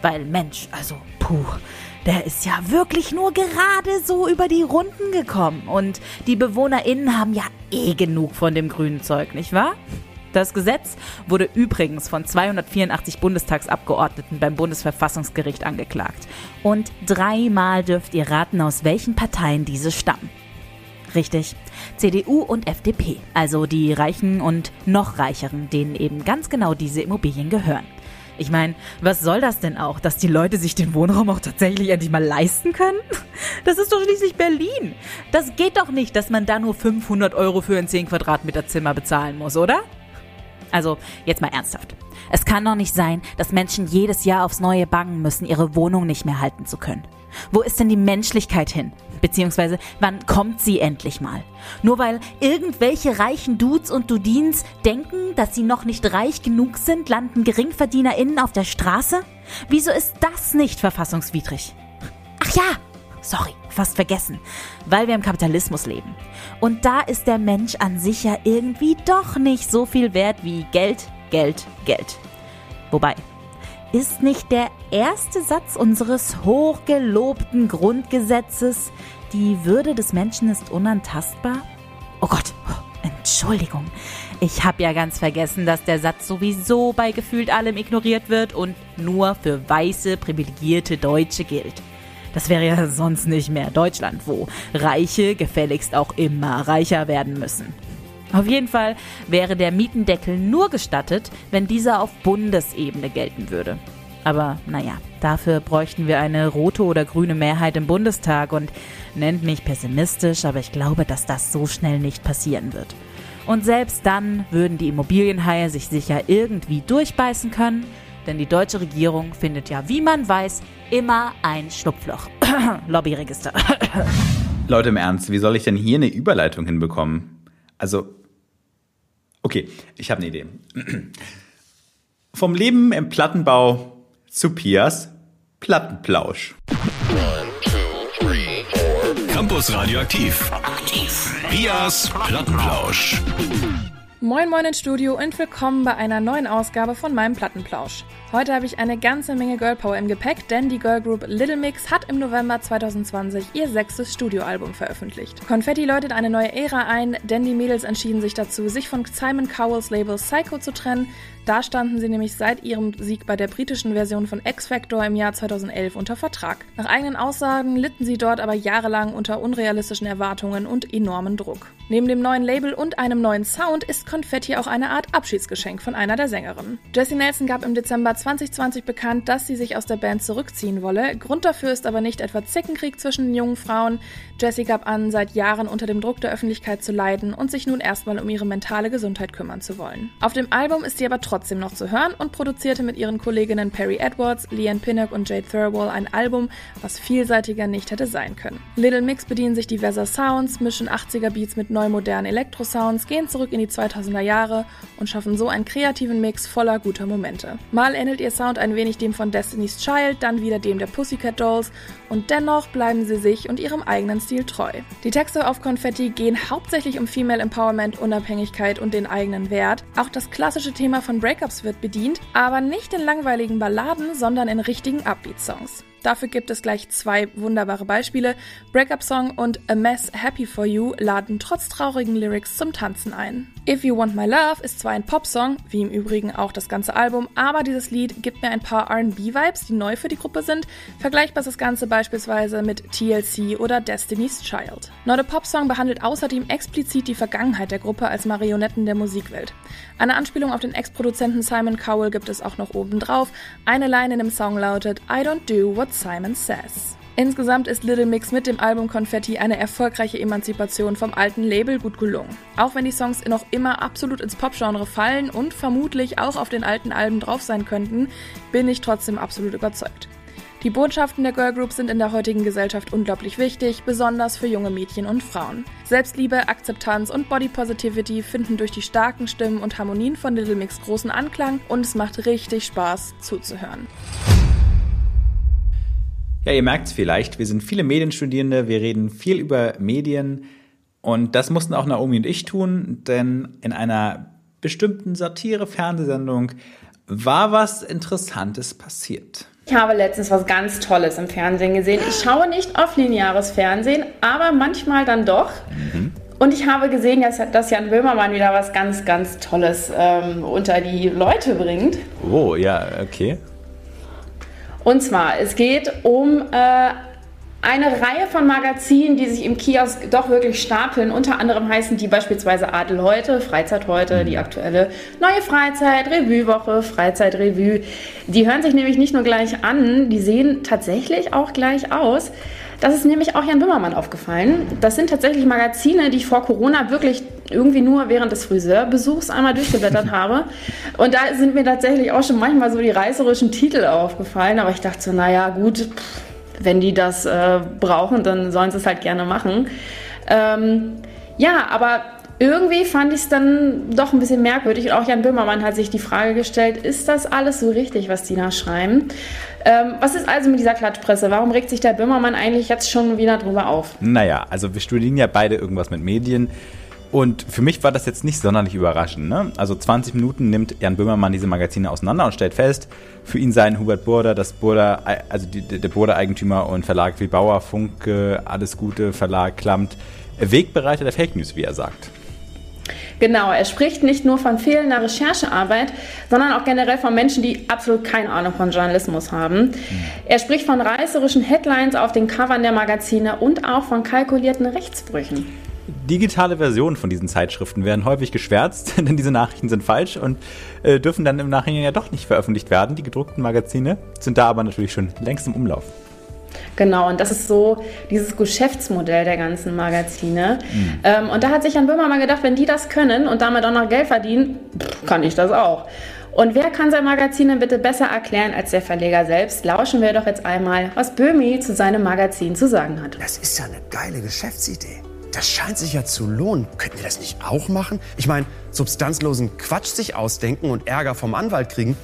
Weil Mensch, also puh, der ist ja wirklich nur gerade so über die Runden gekommen und die BewohnerInnen haben ja eh genug von dem grünen Zeug, nicht wahr? Das Gesetz wurde übrigens von 284 Bundestagsabgeordneten beim Bundesverfassungsgericht angeklagt. Und dreimal dürft ihr raten, aus welchen Parteien diese stammen. Richtig, CDU und FDP, also die Reichen und noch Reicheren, denen eben ganz genau diese Immobilien gehören. Ich meine, was soll das denn auch, dass die Leute sich den Wohnraum auch tatsächlich endlich mal leisten können? Das ist doch schließlich Berlin. Das geht doch nicht, dass man da nur 500 Euro für ein 10 Quadratmeter Zimmer bezahlen muss, oder? Also jetzt mal ernsthaft. Es kann doch nicht sein, dass Menschen jedes Jahr aufs Neue bangen müssen, ihre Wohnung nicht mehr halten zu können. Wo ist denn die Menschlichkeit hin? Beziehungsweise, wann kommt sie endlich mal? Nur weil irgendwelche reichen Dudes und Dudins denken, dass sie noch nicht reich genug sind, landen GeringverdienerInnen auf der Straße? Wieso ist das nicht verfassungswidrig? Ach ja, sorry, fast vergessen, weil wir im Kapitalismus leben. Und da ist der Mensch an sich ja irgendwie doch nicht so viel wert wie Geld, Geld, Geld. Wobei, ist nicht der erste Satz unseres hochgelobten Grundgesetzes, die Würde des Menschen ist unantastbar? Oh Gott, Entschuldigung. Ich habe ja ganz vergessen, dass der Satz sowieso bei gefühlt allem ignoriert wird und nur für weiße, privilegierte Deutsche gilt. Das wäre ja sonst nicht mehr Deutschland, wo Reiche gefälligst auch immer reicher werden müssen. Auf jeden Fall wäre der Mietendeckel nur gestattet, wenn dieser auf Bundesebene gelten würde. Aber naja, dafür bräuchten wir eine rote oder grüne Mehrheit im Bundestag und nennt mich pessimistisch, aber ich glaube, dass das so schnell nicht passieren wird. Und selbst dann würden die Immobilienhaie sich sicher irgendwie durchbeißen können, denn die deutsche Regierung findet ja, wie man weiß, immer ein Schlupfloch. Lobbyregister. Leute im Ernst, wie soll ich denn hier eine Überleitung hinbekommen? Also, okay, ich habe eine Idee. Vom Leben im Plattenbau zu Pias Plattenplausch. Campus Radioaktiv. Aktiv. Pias Plattenplausch. Moin Moin ins Studio und willkommen bei einer neuen Ausgabe von meinem Plattenplausch. Heute habe ich eine ganze Menge Girlpower im Gepäck, denn die Girlgroup Little Mix hat im November 2020 ihr sechstes Studioalbum veröffentlicht. Konfetti läutet eine neue Ära ein, denn die Mädels entschieden sich dazu, sich von Simon Cowells Label Psycho zu trennen, da standen sie nämlich seit ihrem Sieg bei der britischen Version von X Factor im Jahr 2011 unter Vertrag. Nach eigenen Aussagen litten sie dort aber jahrelang unter unrealistischen Erwartungen und enormen Druck. Neben dem neuen Label und einem neuen Sound ist Konfetti auch eine Art Abschiedsgeschenk von einer der Sängerinnen. Jessie Nelson gab im Dezember 2020 bekannt, dass sie sich aus der Band zurückziehen wolle. Grund dafür ist aber nicht etwa Zickenkrieg zwischen den jungen Frauen. Jessie gab an, seit Jahren unter dem Druck der Öffentlichkeit zu leiden und sich nun erstmal um ihre mentale Gesundheit kümmern zu wollen. Auf dem Album ist sie aber trotzdem trotzdem noch zu hören und produzierte mit ihren Kolleginnen Perry Edwards, Leanne Pinnock und Jade Thirlwall ein Album, was vielseitiger nicht hätte sein können. Little Mix bedienen sich diverser Sounds, mischen 80er Beats mit neu modernen Elektro-Sounds, gehen zurück in die 2000er Jahre und schaffen so einen kreativen Mix voller guter Momente. Mal ähnelt ihr Sound ein wenig dem von Destiny's Child, dann wieder dem der Pussycat Dolls und dennoch bleiben sie sich und ihrem eigenen Stil treu. Die Texte auf Konfetti gehen hauptsächlich um Female Empowerment, Unabhängigkeit und den eigenen Wert. Auch das klassische Thema von Breakups wird bedient, aber nicht in langweiligen Balladen, sondern in richtigen Upbeat-Songs. Dafür gibt es gleich zwei wunderbare Beispiele. Breakup Song und A Mess Happy for You laden trotz traurigen Lyrics zum Tanzen ein. If You Want My Love ist zwar ein Popsong, wie im Übrigen auch das ganze Album, aber dieses Lied gibt mir ein paar RB-Vibes, die neu für die Gruppe sind. Vergleichbar ist das Ganze beispielsweise mit TLC oder Destiny's Child. Not a Pop Song behandelt außerdem explizit die Vergangenheit der Gruppe als Marionetten der Musikwelt. Eine Anspielung auf den Ex-Produzenten Simon Cowell gibt es auch noch oben drauf. Eine Line in dem Song lautet I don't do what Simon Says. Insgesamt ist Little Mix mit dem Album Confetti eine erfolgreiche Emanzipation vom alten Label gut gelungen. Auch wenn die Songs noch immer absolut ins Popgenre fallen und vermutlich auch auf den alten Alben drauf sein könnten, bin ich trotzdem absolut überzeugt. Die Botschaften der Girl Group sind in der heutigen Gesellschaft unglaublich wichtig, besonders für junge Mädchen und Frauen. Selbstliebe, Akzeptanz und Body Positivity finden durch die starken Stimmen und Harmonien von Little Mix großen Anklang und es macht richtig Spaß zuzuhören. Ja, ihr merkt es vielleicht, wir sind viele Medienstudierende, wir reden viel über Medien und das mussten auch Naomi und ich tun, denn in einer bestimmten Satire-Fernsehsendung war was Interessantes passiert. Ich habe letztens was ganz Tolles im Fernsehen gesehen. Ich schaue nicht auf lineares Fernsehen, aber manchmal dann doch. Mhm. Und ich habe gesehen, dass, dass Jan Böhmermann wieder was ganz, ganz Tolles ähm, unter die Leute bringt. Oh, ja, okay. Und zwar, es geht um äh, eine Reihe von Magazinen, die sich im Kiosk doch wirklich stapeln. Unter anderem heißen die beispielsweise Adel heute, Freizeit heute, die aktuelle neue Freizeit, Revue-Woche, Freizeit-Revue. Die hören sich nämlich nicht nur gleich an, die sehen tatsächlich auch gleich aus. Das ist nämlich auch Jan Böhmermann aufgefallen. Das sind tatsächlich Magazine, die ich vor Corona wirklich irgendwie nur während des Friseurbesuchs einmal durchgeblättert habe. Und da sind mir tatsächlich auch schon manchmal so die reißerischen Titel aufgefallen. Aber ich dachte so, naja, gut, pff, wenn die das äh, brauchen, dann sollen sie es halt gerne machen. Ähm, ja, aber irgendwie fand ich es dann doch ein bisschen merkwürdig. Und auch Jan Böhmermann hat sich die Frage gestellt, ist das alles so richtig, was die da schreiben? Ähm, was ist also mit dieser Klatschpresse? Warum regt sich der Böhmermann eigentlich jetzt schon wieder drüber auf? Naja, also wir studieren ja beide irgendwas mit Medien. Und für mich war das jetzt nicht sonderlich überraschend. Ne? Also 20 Minuten nimmt Jan Böhmermann diese Magazine auseinander und stellt fest, für ihn seien Hubert Burda, das Burda, also die, der Burda-Eigentümer und Verlag wie Bauer, Funke, Alles Gute, Verlag, Klammt, Wegbereiter der Fake News, wie er sagt. Genau, er spricht nicht nur von fehlender Recherchearbeit, sondern auch generell von Menschen, die absolut keine Ahnung von Journalismus haben. Er spricht von reißerischen Headlines auf den Covern der Magazine und auch von kalkulierten Rechtsbrüchen. Digitale Versionen von diesen Zeitschriften werden häufig geschwärzt, denn diese Nachrichten sind falsch und äh, dürfen dann im Nachhinein ja doch nicht veröffentlicht werden. Die gedruckten Magazine sind da aber natürlich schon längst im Umlauf. Genau, und das ist so dieses Geschäftsmodell der ganzen Magazine. Mhm. Ähm, und da hat sich Jan Böhmer mal gedacht, wenn die das können und damit auch noch Geld verdienen, pff, kann ich das auch. Und wer kann sein Magazin denn bitte besser erklären als der Verleger selbst? Lauschen wir doch jetzt einmal, was Böhmi zu seinem Magazin zu sagen hat. Das ist ja eine geile Geschäftsidee. Das scheint sich ja zu lohnen. Könnten wir das nicht auch machen? Ich meine, substanzlosen Quatsch sich ausdenken und Ärger vom Anwalt kriegen,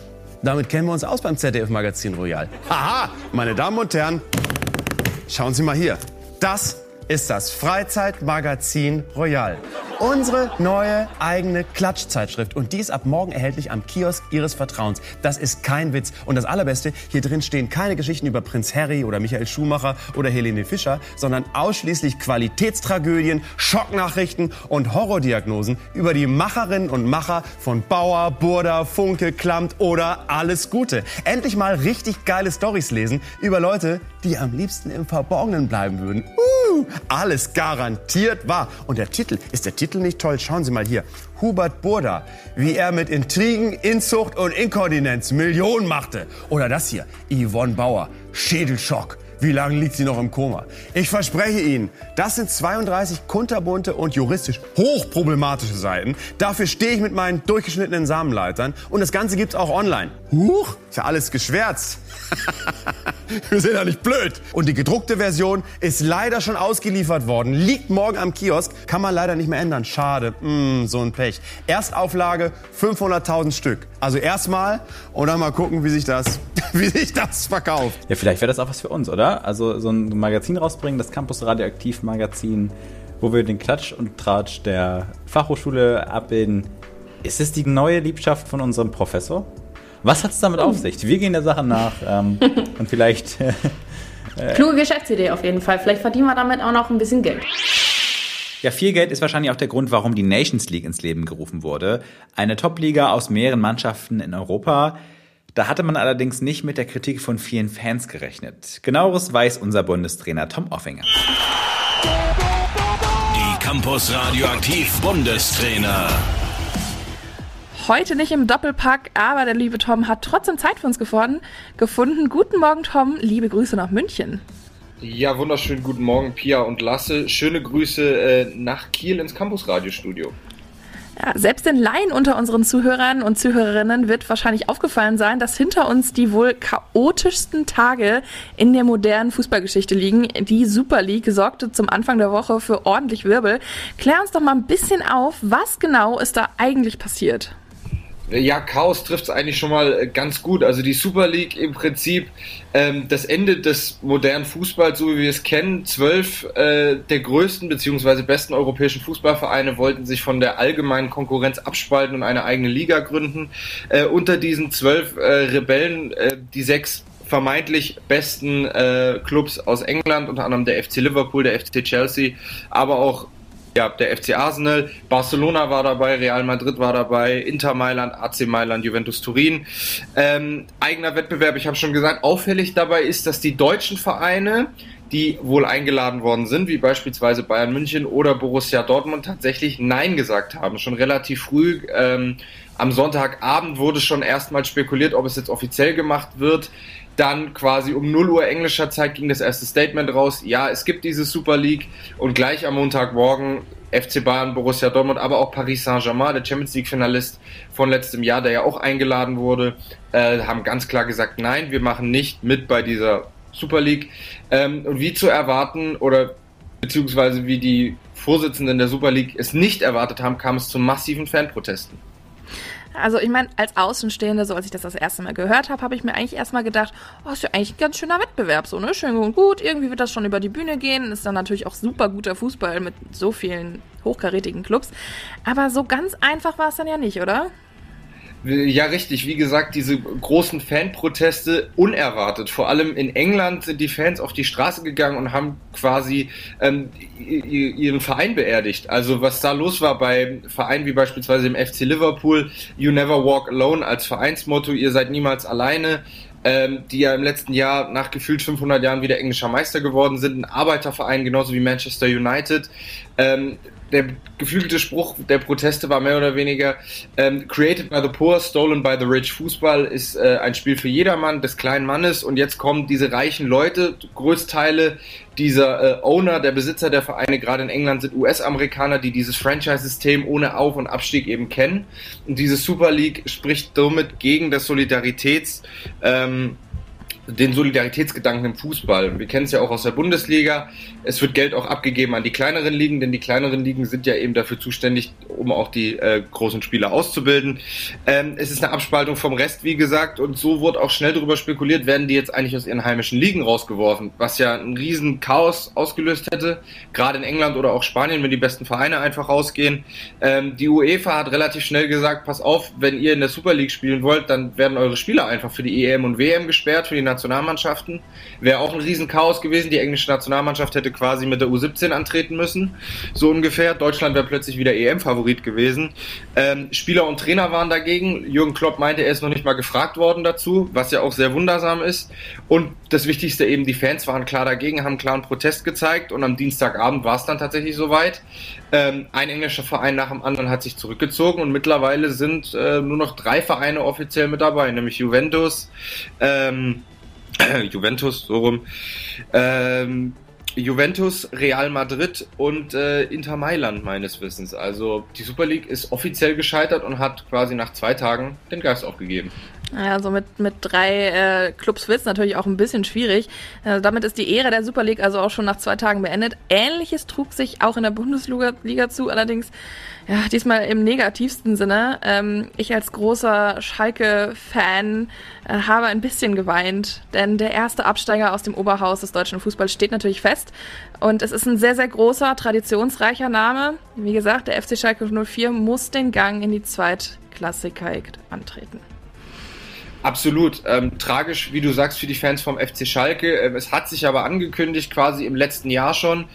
damit kennen wir uns aus beim ZDF-Magazin Royal. Haha, meine Damen und Herren, schauen Sie mal hier. Das ist das Freizeitmagazin Royal. Unsere neue eigene Klatschzeitschrift. Und die ist ab morgen erhältlich am Kiosk Ihres Vertrauens. Das ist kein Witz. Und das Allerbeste, hier drin stehen keine Geschichten über Prinz Harry oder Michael Schumacher oder Helene Fischer, sondern ausschließlich Qualitätstragödien, Schocknachrichten und Horrordiagnosen über die Macherinnen und Macher von Bauer, Burda, Funke, Klammt oder Alles Gute. Endlich mal richtig geile Stories lesen über Leute, die am liebsten im Verborgenen bleiben würden. Uh, alles garantiert wahr. Und der Titel, ist der Titel nicht toll? Schauen Sie mal hier. Hubert Burda, wie er mit Intrigen, Inzucht und Inkontinenz Millionen machte. Oder das hier, Yvonne Bauer, Schädelschock. Wie lange liegt sie noch im Koma? Ich verspreche Ihnen, das sind 32 kunterbunte und juristisch hochproblematische Seiten. Dafür stehe ich mit meinen durchgeschnittenen Samenleitern. Und das Ganze gibt's auch online. Huch, ist ja alles geschwärzt. Wir sind ja nicht blöd. Und die gedruckte Version ist leider schon ausgeliefert worden. Liegt morgen am Kiosk. Kann man leider nicht mehr ändern. Schade. Mm, so ein Pech. Erstauflage 500.000 Stück. Also erstmal und dann mal gucken, wie sich das, wie sich das verkauft. Ja, vielleicht wäre das auch was für uns, oder? Also so ein Magazin rausbringen, das Campus Radioaktiv Magazin, wo wir den Klatsch und Tratsch der Fachhochschule abbilden. Ist es die neue Liebschaft von unserem Professor? Was hat es damit auf sich? Wir gehen der Sache nach ähm, und vielleicht. Äh, Kluge Geschäftsidee auf jeden Fall. Vielleicht verdienen wir damit auch noch ein bisschen Geld. Ja, viel Geld ist wahrscheinlich auch der Grund, warum die Nations League ins Leben gerufen wurde. Eine Top-Liga aus mehreren Mannschaften in Europa. Da hatte man allerdings nicht mit der Kritik von vielen Fans gerechnet. Genaueres weiß unser Bundestrainer Tom Offinger. Die Campus Radioaktiv Bundestrainer. Heute nicht im Doppelpack, aber der liebe Tom hat trotzdem Zeit für uns gefunden. gefunden. Guten Morgen, Tom. Liebe Grüße nach München. Ja, wunderschönen guten Morgen, Pia und Lasse. Schöne Grüße äh, nach Kiel ins Campus Radiostudio. Ja, selbst den Laien unter unseren Zuhörern und Zuhörerinnen wird wahrscheinlich aufgefallen sein, dass hinter uns die wohl chaotischsten Tage in der modernen Fußballgeschichte liegen. Die Super League sorgte zum Anfang der Woche für ordentlich Wirbel. Klär uns doch mal ein bisschen auf, was genau ist da eigentlich passiert? Ja, Chaos trifft es eigentlich schon mal äh, ganz gut. Also die Super League im Prinzip ähm, das Ende des modernen Fußballs, so wie wir es kennen. Zwölf äh, der größten bzw. besten europäischen Fußballvereine wollten sich von der allgemeinen Konkurrenz abspalten und eine eigene Liga gründen. Äh, unter diesen zwölf äh, Rebellen, äh, die sechs vermeintlich besten äh, Clubs aus England, unter anderem der FC Liverpool, der FC Chelsea, aber auch ja, der FC Arsenal, Barcelona war dabei, Real Madrid war dabei, Inter Mailand, AC Mailand, Juventus Turin. Ähm, eigener Wettbewerb, ich habe schon gesagt, auffällig dabei ist, dass die deutschen Vereine, die wohl eingeladen worden sind, wie beispielsweise Bayern München oder Borussia Dortmund, tatsächlich Nein gesagt haben. Schon relativ früh ähm, am Sonntagabend wurde schon erstmal spekuliert, ob es jetzt offiziell gemacht wird. Dann quasi um 0 Uhr englischer Zeit ging das erste Statement raus. Ja, es gibt diese Super League und gleich am Montagmorgen FC Bayern, Borussia Dortmund, aber auch Paris Saint-Germain, der Champions League-Finalist von letztem Jahr, der ja auch eingeladen wurde, äh, haben ganz klar gesagt, nein, wir machen nicht mit bei dieser Super League. Ähm, und wie zu erwarten oder beziehungsweise wie die Vorsitzenden der Super League es nicht erwartet haben, kam es zu massiven Fanprotesten. Also ich meine, als Außenstehende, so als ich das das erste Mal gehört habe, habe ich mir eigentlich erstmal gedacht, oh, ist ja eigentlich ein ganz schöner Wettbewerb, so, ne? Schön und gut, irgendwie wird das schon über die Bühne gehen. Ist dann natürlich auch super guter Fußball mit so vielen hochkarätigen Clubs. Aber so ganz einfach war es dann ja nicht, oder? Ja, richtig. Wie gesagt, diese großen Fanproteste unerwartet. Vor allem in England sind die Fans auf die Straße gegangen und haben quasi ähm, ihren Verein beerdigt. Also was da los war bei Vereinen wie beispielsweise im FC Liverpool, You Never Walk Alone als Vereinsmotto, ihr seid niemals alleine. Ähm, die ja im letzten Jahr nach gefühlt 500 Jahren wieder englischer Meister geworden sind, ein Arbeiterverein genauso wie Manchester United. Ähm, der geflügelte Spruch der Proteste war mehr oder weniger ähm, Created by the poor, stolen by the rich. Fußball ist äh, ein Spiel für jedermann, des kleinen Mannes und jetzt kommen diese reichen Leute, Größteile dieser äh, Owner, der Besitzer der Vereine, gerade in England sind US-Amerikaner, die dieses Franchise-System ohne Auf- und Abstieg eben kennen. Und diese Super League spricht somit gegen das Solidaritäts- ähm, den Solidaritätsgedanken im Fußball. Wir kennen es ja auch aus der Bundesliga. Es wird Geld auch abgegeben an die kleineren Ligen, denn die kleineren Ligen sind ja eben dafür zuständig, um auch die äh, großen Spieler auszubilden. Ähm, es ist eine Abspaltung vom Rest, wie gesagt, und so wurde auch schnell darüber spekuliert, werden die jetzt eigentlich aus ihren heimischen Ligen rausgeworfen, was ja ein riesen Chaos ausgelöst hätte, gerade in England oder auch Spanien, wenn die besten Vereine einfach rausgehen. Ähm, die UEFA hat relativ schnell gesagt, pass auf, wenn ihr in der Super League spielen wollt, dann werden eure Spieler einfach für die EM und WM gesperrt, für die Nationalmannschaften. Wäre auch ein Riesenchaos gewesen. Die englische Nationalmannschaft hätte quasi mit der U17 antreten müssen. So ungefähr. Deutschland wäre plötzlich wieder EM-Favorit gewesen. Ähm, Spieler und Trainer waren dagegen. Jürgen Klopp meinte, er ist noch nicht mal gefragt worden dazu, was ja auch sehr wundersam ist. Und das Wichtigste eben, die Fans waren klar dagegen, haben klaren Protest gezeigt und am Dienstagabend war es dann tatsächlich soweit. Ähm, ein englischer Verein nach dem anderen hat sich zurückgezogen und mittlerweile sind äh, nur noch drei Vereine offiziell mit dabei, nämlich Juventus, ähm, Juventus, so rum. Ähm, Juventus, Real Madrid und äh, Inter Mailand meines Wissens. Also die Super League ist offiziell gescheitert und hat quasi nach zwei Tagen den Geist aufgegeben. Also mit, mit drei äh, Clubs wird es natürlich auch ein bisschen schwierig. Äh, damit ist die Ära der Super League also auch schon nach zwei Tagen beendet. Ähnliches trug sich auch in der Bundesliga Liga zu, allerdings ja, diesmal im negativsten Sinne. Ähm, ich als großer Schalke-Fan äh, habe ein bisschen geweint, denn der erste Absteiger aus dem Oberhaus des deutschen Fußballs steht natürlich fest. Und es ist ein sehr, sehr großer, traditionsreicher Name. Wie gesagt, der FC Schalke 04 muss den Gang in die Zweitklassigkeit antreten. Absolut. Ähm, tragisch, wie du sagst, für die Fans vom FC Schalke. Ähm, es hat sich aber angekündigt, quasi im letzten Jahr schon.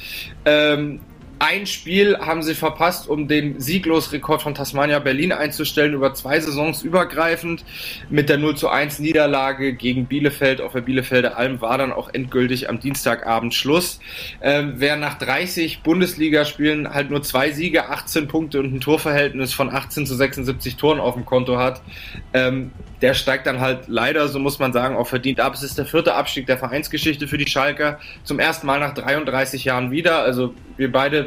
Ähm, ein Spiel haben sie verpasst, um den Sieglosrekord von Tasmania Berlin einzustellen, über zwei Saisons übergreifend. Mit der 0 zu 1 Niederlage gegen Bielefeld auf der Bielefelder Alm war dann auch endgültig am Dienstagabend Schluss. Ähm, wer nach 30 Bundesligaspielen halt nur zwei Siege, 18 Punkte und ein Torverhältnis von 18 zu 76 Toren auf dem Konto hat, ähm, der steigt dann halt leider, so muss man sagen, auch verdient ab. Es ist der vierte Abstieg der Vereinsgeschichte für die Schalker. Zum ersten Mal nach 33 Jahren wieder. Also wir beide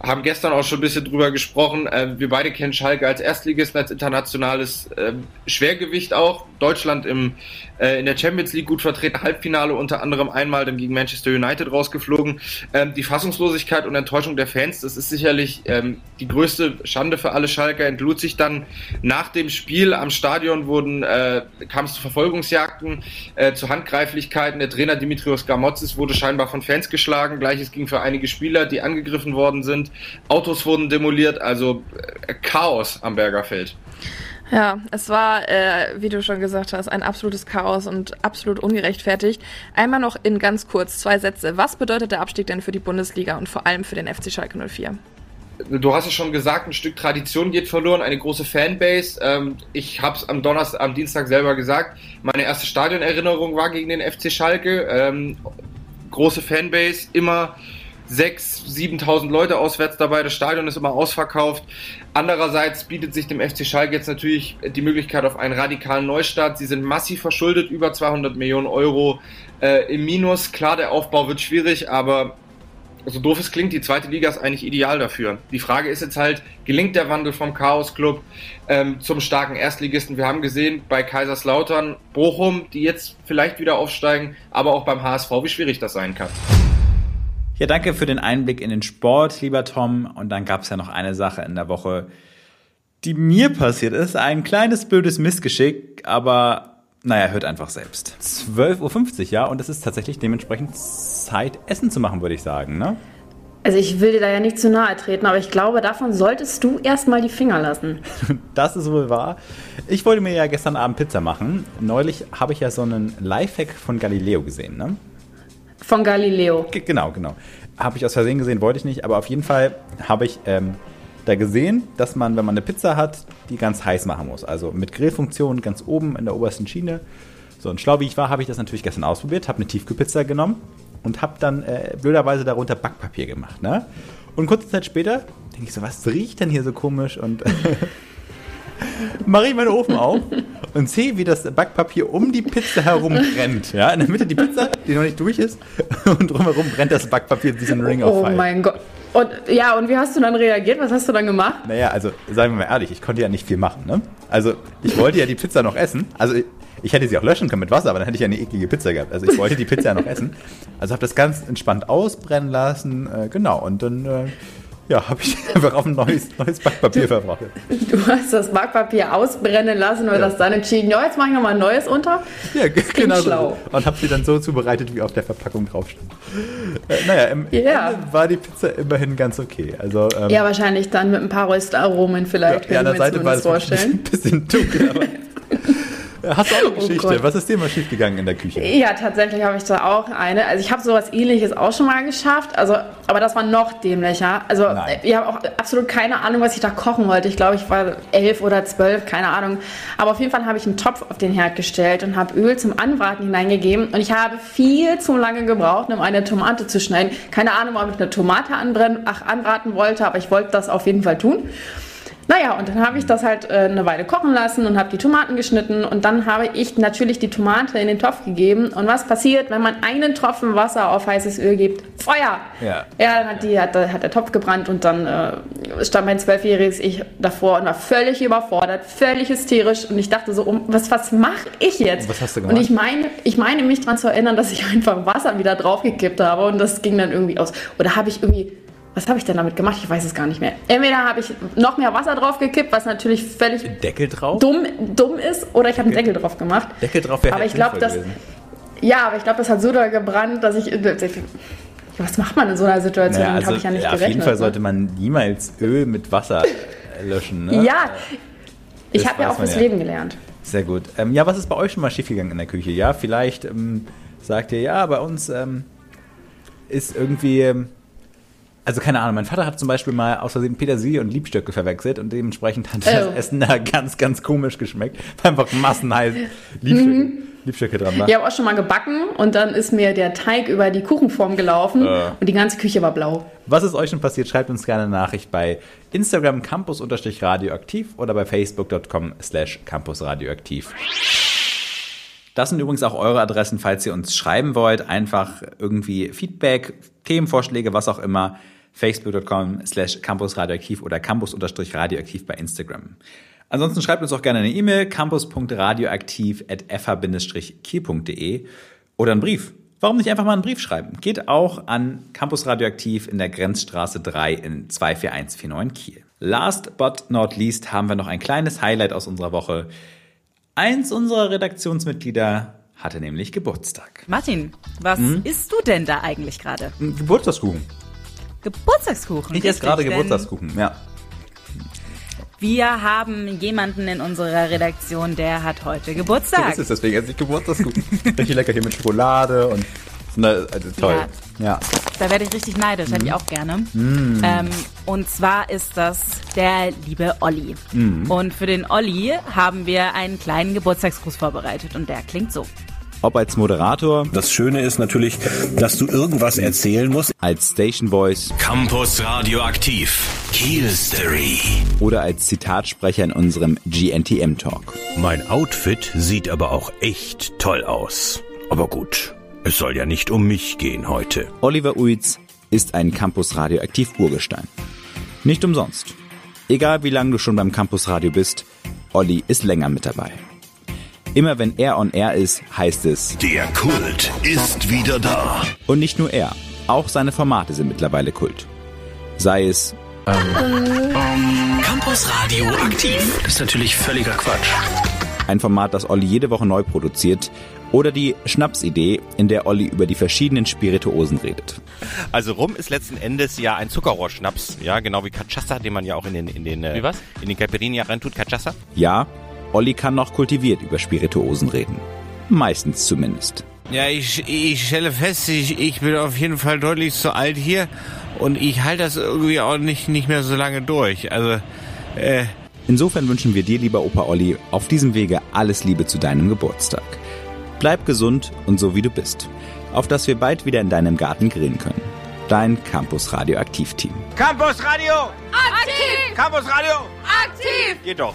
haben gestern auch schon ein bisschen drüber gesprochen. Äh, wir beide kennen Schalke als Erstligisten, als internationales äh, Schwergewicht auch. Deutschland im, äh, in der Champions League gut vertreten, Halbfinale unter anderem einmal dann gegen Manchester United rausgeflogen. Ähm, die Fassungslosigkeit und Enttäuschung der Fans, das ist sicherlich ähm, die größte Schande für alle Schalker, entlud sich dann nach dem Spiel am Stadion wurden, äh, kam es zu Verfolgungsjagden, äh, zu Handgreiflichkeiten. Der Trainer Dimitrios Gamotzis wurde scheinbar von Fans geschlagen. Gleiches ging für einige Spieler, die angegriffen worden sind. Autos wurden demoliert, also äh, Chaos am Bergerfeld. Ja, es war, äh, wie du schon gesagt hast, ein absolutes Chaos und absolut ungerechtfertigt. Einmal noch in ganz kurz zwei Sätze. Was bedeutet der Abstieg denn für die Bundesliga und vor allem für den FC Schalke 04? Du hast es schon gesagt, ein Stück Tradition geht verloren, eine große Fanbase. Ähm, ich habe es am Donnerstag, am Dienstag selber gesagt. Meine erste Stadionerinnerung war gegen den FC Schalke. Ähm, große Fanbase, immer 6.000, 7.000 Leute auswärts dabei. Das Stadion ist immer ausverkauft. Andererseits bietet sich dem FC Schalke jetzt natürlich die Möglichkeit auf einen radikalen Neustart. Sie sind massiv verschuldet, über 200 Millionen Euro äh, im Minus. Klar, der Aufbau wird schwierig, aber so doof es klingt, die zweite Liga ist eigentlich ideal dafür. Die Frage ist jetzt halt, gelingt der Wandel vom Chaos Club ähm, zum starken Erstligisten? Wir haben gesehen bei Kaiserslautern, Bochum, die jetzt vielleicht wieder aufsteigen, aber auch beim HSV, wie schwierig das sein kann. Ja, danke für den Einblick in den Sport, lieber Tom. Und dann gab es ja noch eine Sache in der Woche, die mir passiert ist. Ein kleines blödes Missgeschick, aber naja, hört einfach selbst. 12.50 Uhr, ja, und es ist tatsächlich dementsprechend Zeit, Essen zu machen, würde ich sagen, ne? Also ich will dir da ja nicht zu nahe treten, aber ich glaube, davon solltest du erstmal die Finger lassen. Das ist wohl wahr. Ich wollte mir ja gestern Abend Pizza machen. Neulich habe ich ja so einen Lifehack von Galileo gesehen, ne? Von Galileo. G genau, genau. Habe ich aus Versehen gesehen, wollte ich nicht, aber auf jeden Fall habe ich ähm, da gesehen, dass man, wenn man eine Pizza hat, die ganz heiß machen muss. Also mit Grillfunktion ganz oben in der obersten Schiene. So, und schlau wie ich war, habe ich das natürlich gestern ausprobiert, habe eine Tiefkühlpizza genommen und habe dann äh, blöderweise darunter Backpapier gemacht. Ne? Und kurze Zeit später denke ich so, was riecht denn hier so komisch? Und mache ich meinen Ofen auf und sehe, wie das Backpapier um die Pizza herum brennt. Ja, in der Mitte die Pizza, die noch nicht durch ist, und drumherum brennt das Backpapier diesen Ring auf Oh mein Gott. Und ja, und wie hast du dann reagiert? Was hast du dann gemacht? Naja, also seien wir mal ehrlich, ich konnte ja nicht viel machen. Ne? Also ich wollte ja die Pizza noch essen. Also ich hätte sie auch löschen können mit Wasser, aber dann hätte ich ja eine eklige Pizza gehabt. Also ich wollte die Pizza ja noch essen. Also habe das ganz entspannt ausbrennen lassen. Äh, genau, und dann äh, ja, habe ich einfach auf ein neues, neues Backpapier verbracht. Du hast das Backpapier ausbrennen lassen und Ja. das dann entschieden, ja, jetzt mache ich nochmal ein neues unter. Ja, g- genau so. schlau. Und habe sie dann so zubereitet, wie auf der Verpackung drauf stand. Äh, naja, im Ja. Ende war die Pizza immerhin ganz okay. Also, ähm, Ja, wahrscheinlich dann mit ein paar Röstaromen vielleicht, ja, an der Seite war es vorstellen. ein bisschen dunkel. Aber Hast du auch eine Oh Geschichte? Gott. Was ist dir mal schiefgegangen in der Küche? Ja, tatsächlich habe ich da auch eine. Also ich habe sowas ähnliches auch schon mal geschafft, also, aber das war noch dämlicher. Also Nein. ich habe auch absolut keine Ahnung, was ich da kochen wollte. Ich glaube, ich war elf oder zwölf, keine Ahnung. Aber auf jeden Fall habe ich einen Topf auf den Herd gestellt und habe Öl zum Anbraten hineingegeben. Und ich habe viel zu lange gebraucht, um eine Tomate zu schneiden. Keine Ahnung, ob ich eine Tomate anbrennen, ach, anbraten wollte, aber ich wollte das auf jeden Fall tun. Naja, und dann habe ich das halt äh, eine Weile kochen lassen und habe die Tomaten geschnitten und dann habe ich natürlich die Tomate in den Topf gegeben. Und was passiert, wenn man einen Tropfen Wasser auf heißes Öl gibt? Feuer! Ja. Ja, dann hat, die, hat, hat der Topf gebrannt und dann äh, stand mein zwölfjähriges Ich davor und war völlig überfordert, völlig hysterisch und ich dachte so, um, was, was mache ich jetzt? Was hast du Und gemacht? ich meine, ich meine mich daran zu erinnern, dass ich einfach Wasser wieder draufgekippt habe und das ging dann irgendwie aus. Oder habe ich irgendwie, was habe ich denn damit gemacht? Ich weiß es gar nicht mehr. Entweder habe ich noch mehr Wasser draufgekippt, was natürlich völlig Deckel drauf? dumm, dumm ist, oder ich habe einen Deckel drauf gemacht. Deckel drauf wäre Aber ich glaube, das, ja, aber ich glaube, das hat so doll gebrannt, dass ich, was macht man in so einer Situation? Naja, Damit habe also, ich ja nicht auf gerechnet. jeden Fall ne? sollte man niemals Öl mit Wasser äh, löschen. Ne? Ja, ich Das habe ja auch fürs ja. Leben gelernt. Sehr gut. Ähm, ja, was ist bei euch schon mal schiefgegangen in der Küche? Ja, vielleicht ähm, sagt ihr, ja, bei uns ähm, ist irgendwie. Also keine Ahnung, mein Vater hat zum Beispiel mal aus Versehen Petersilie und Liebstöcke verwechselt und dementsprechend hat das Oh. Essen da ganz, ganz komisch geschmeckt, weil einfach massenheiß Liebstöcke, Mhm. Liebstöcke dran war. Ich habe auch schon mal gebacken und dann ist mir der Teig über die Kuchenform gelaufen Äh. und die ganze Küche war blau. Was ist euch schon passiert? Schreibt uns gerne eine Nachricht bei Instagram campus-radioaktiv oder bei facebook.com slash campusradioaktiv. Das sind übrigens auch eure Adressen, falls ihr uns schreiben wollt. Einfach irgendwie Feedback, Themenvorschläge, was auch immer. facebook.com slash campusradioaktiv oder campus-radioaktiv bei Instagram. Ansonsten schreibt uns auch gerne eine E-Mail campus.radioaktiv at kielde oder einen Brief. Warum nicht einfach mal einen Brief schreiben? Geht auch an Campus Radioaktiv in der Grenzstraße 3 in 24149 Kiel. Last but not least haben wir noch ein kleines Highlight aus unserer Woche. Eins unserer Redaktionsmitglieder hatte nämlich Geburtstag. Martin, was Hm? isst du denn da eigentlich gerade? Geburtstagskuchen. Geburtstagskuchen. Ich esse gerade Geburtstagskuchen, ja. Wir haben jemanden in unserer Redaktion, der hat heute Geburtstag. So ist es, deswegen esse ich Geburtstagskuchen. Richtig lecker hier mit Schokolade und na, also toll. Ja. Da werde ich richtig neidisch, hätte ich auch gerne. Mm. Ähm, und zwar ist das der liebe Olli. Mm. Und für den Olli haben wir einen kleinen Geburtstagsgruß vorbereitet und der klingt so. Ob als Moderator. Das Schöne ist natürlich, dass du irgendwas erzählen musst. Als Station Voice. Campus Radioaktiv. Kiel Story. Oder als Zitatsprecher in unserem GNTM Talk. Mein Outfit sieht aber auch echt toll aus. Aber gut, es soll ja nicht um mich gehen heute. Oliver Uitz ist ein Campus Radioaktiv Urgestein. Nicht umsonst. Egal wie lange du schon beim Campus Radio bist, Olli ist länger mit dabei. Immer wenn er on air ist, heißt es Der Kult ist wieder da. Und nicht nur er, auch seine Formate sind mittlerweile Kult. Sei es Campus Radio aktiv. Das ist natürlich völliger Quatsch. ein Format, das Olli jede Woche neu produziert, oder die Schnapsidee, in der Olli über die verschiedenen Spirituosen redet. Also Rum ist letzten Endes ja ein Zuckerrohrschnaps, ja, genau wie Cachaça, den man ja auch in den in den äh, Wie was? in den Caipirinha reintut, Cachaça. Ja, Olli kann noch kultiviert über Spirituosen reden. Meistens zumindest. Ja, ich, ich stelle fest, ich, ich bin auf jeden Fall deutlich zu alt hier und ich halte das irgendwie auch nicht, nicht mehr so lange durch. Also, äh, Insofern wünschen wir dir, lieber Opa Olli, auf diesem Wege alles Liebe zu deinem Geburtstag. Bleib gesund und so wie du bist. Auf dass wir bald wieder in deinem Garten grillen können. Dein Campus Radioaktiv Team. Campus Radio! Aktiv! Campus Radio! Aktiv! Geht doch.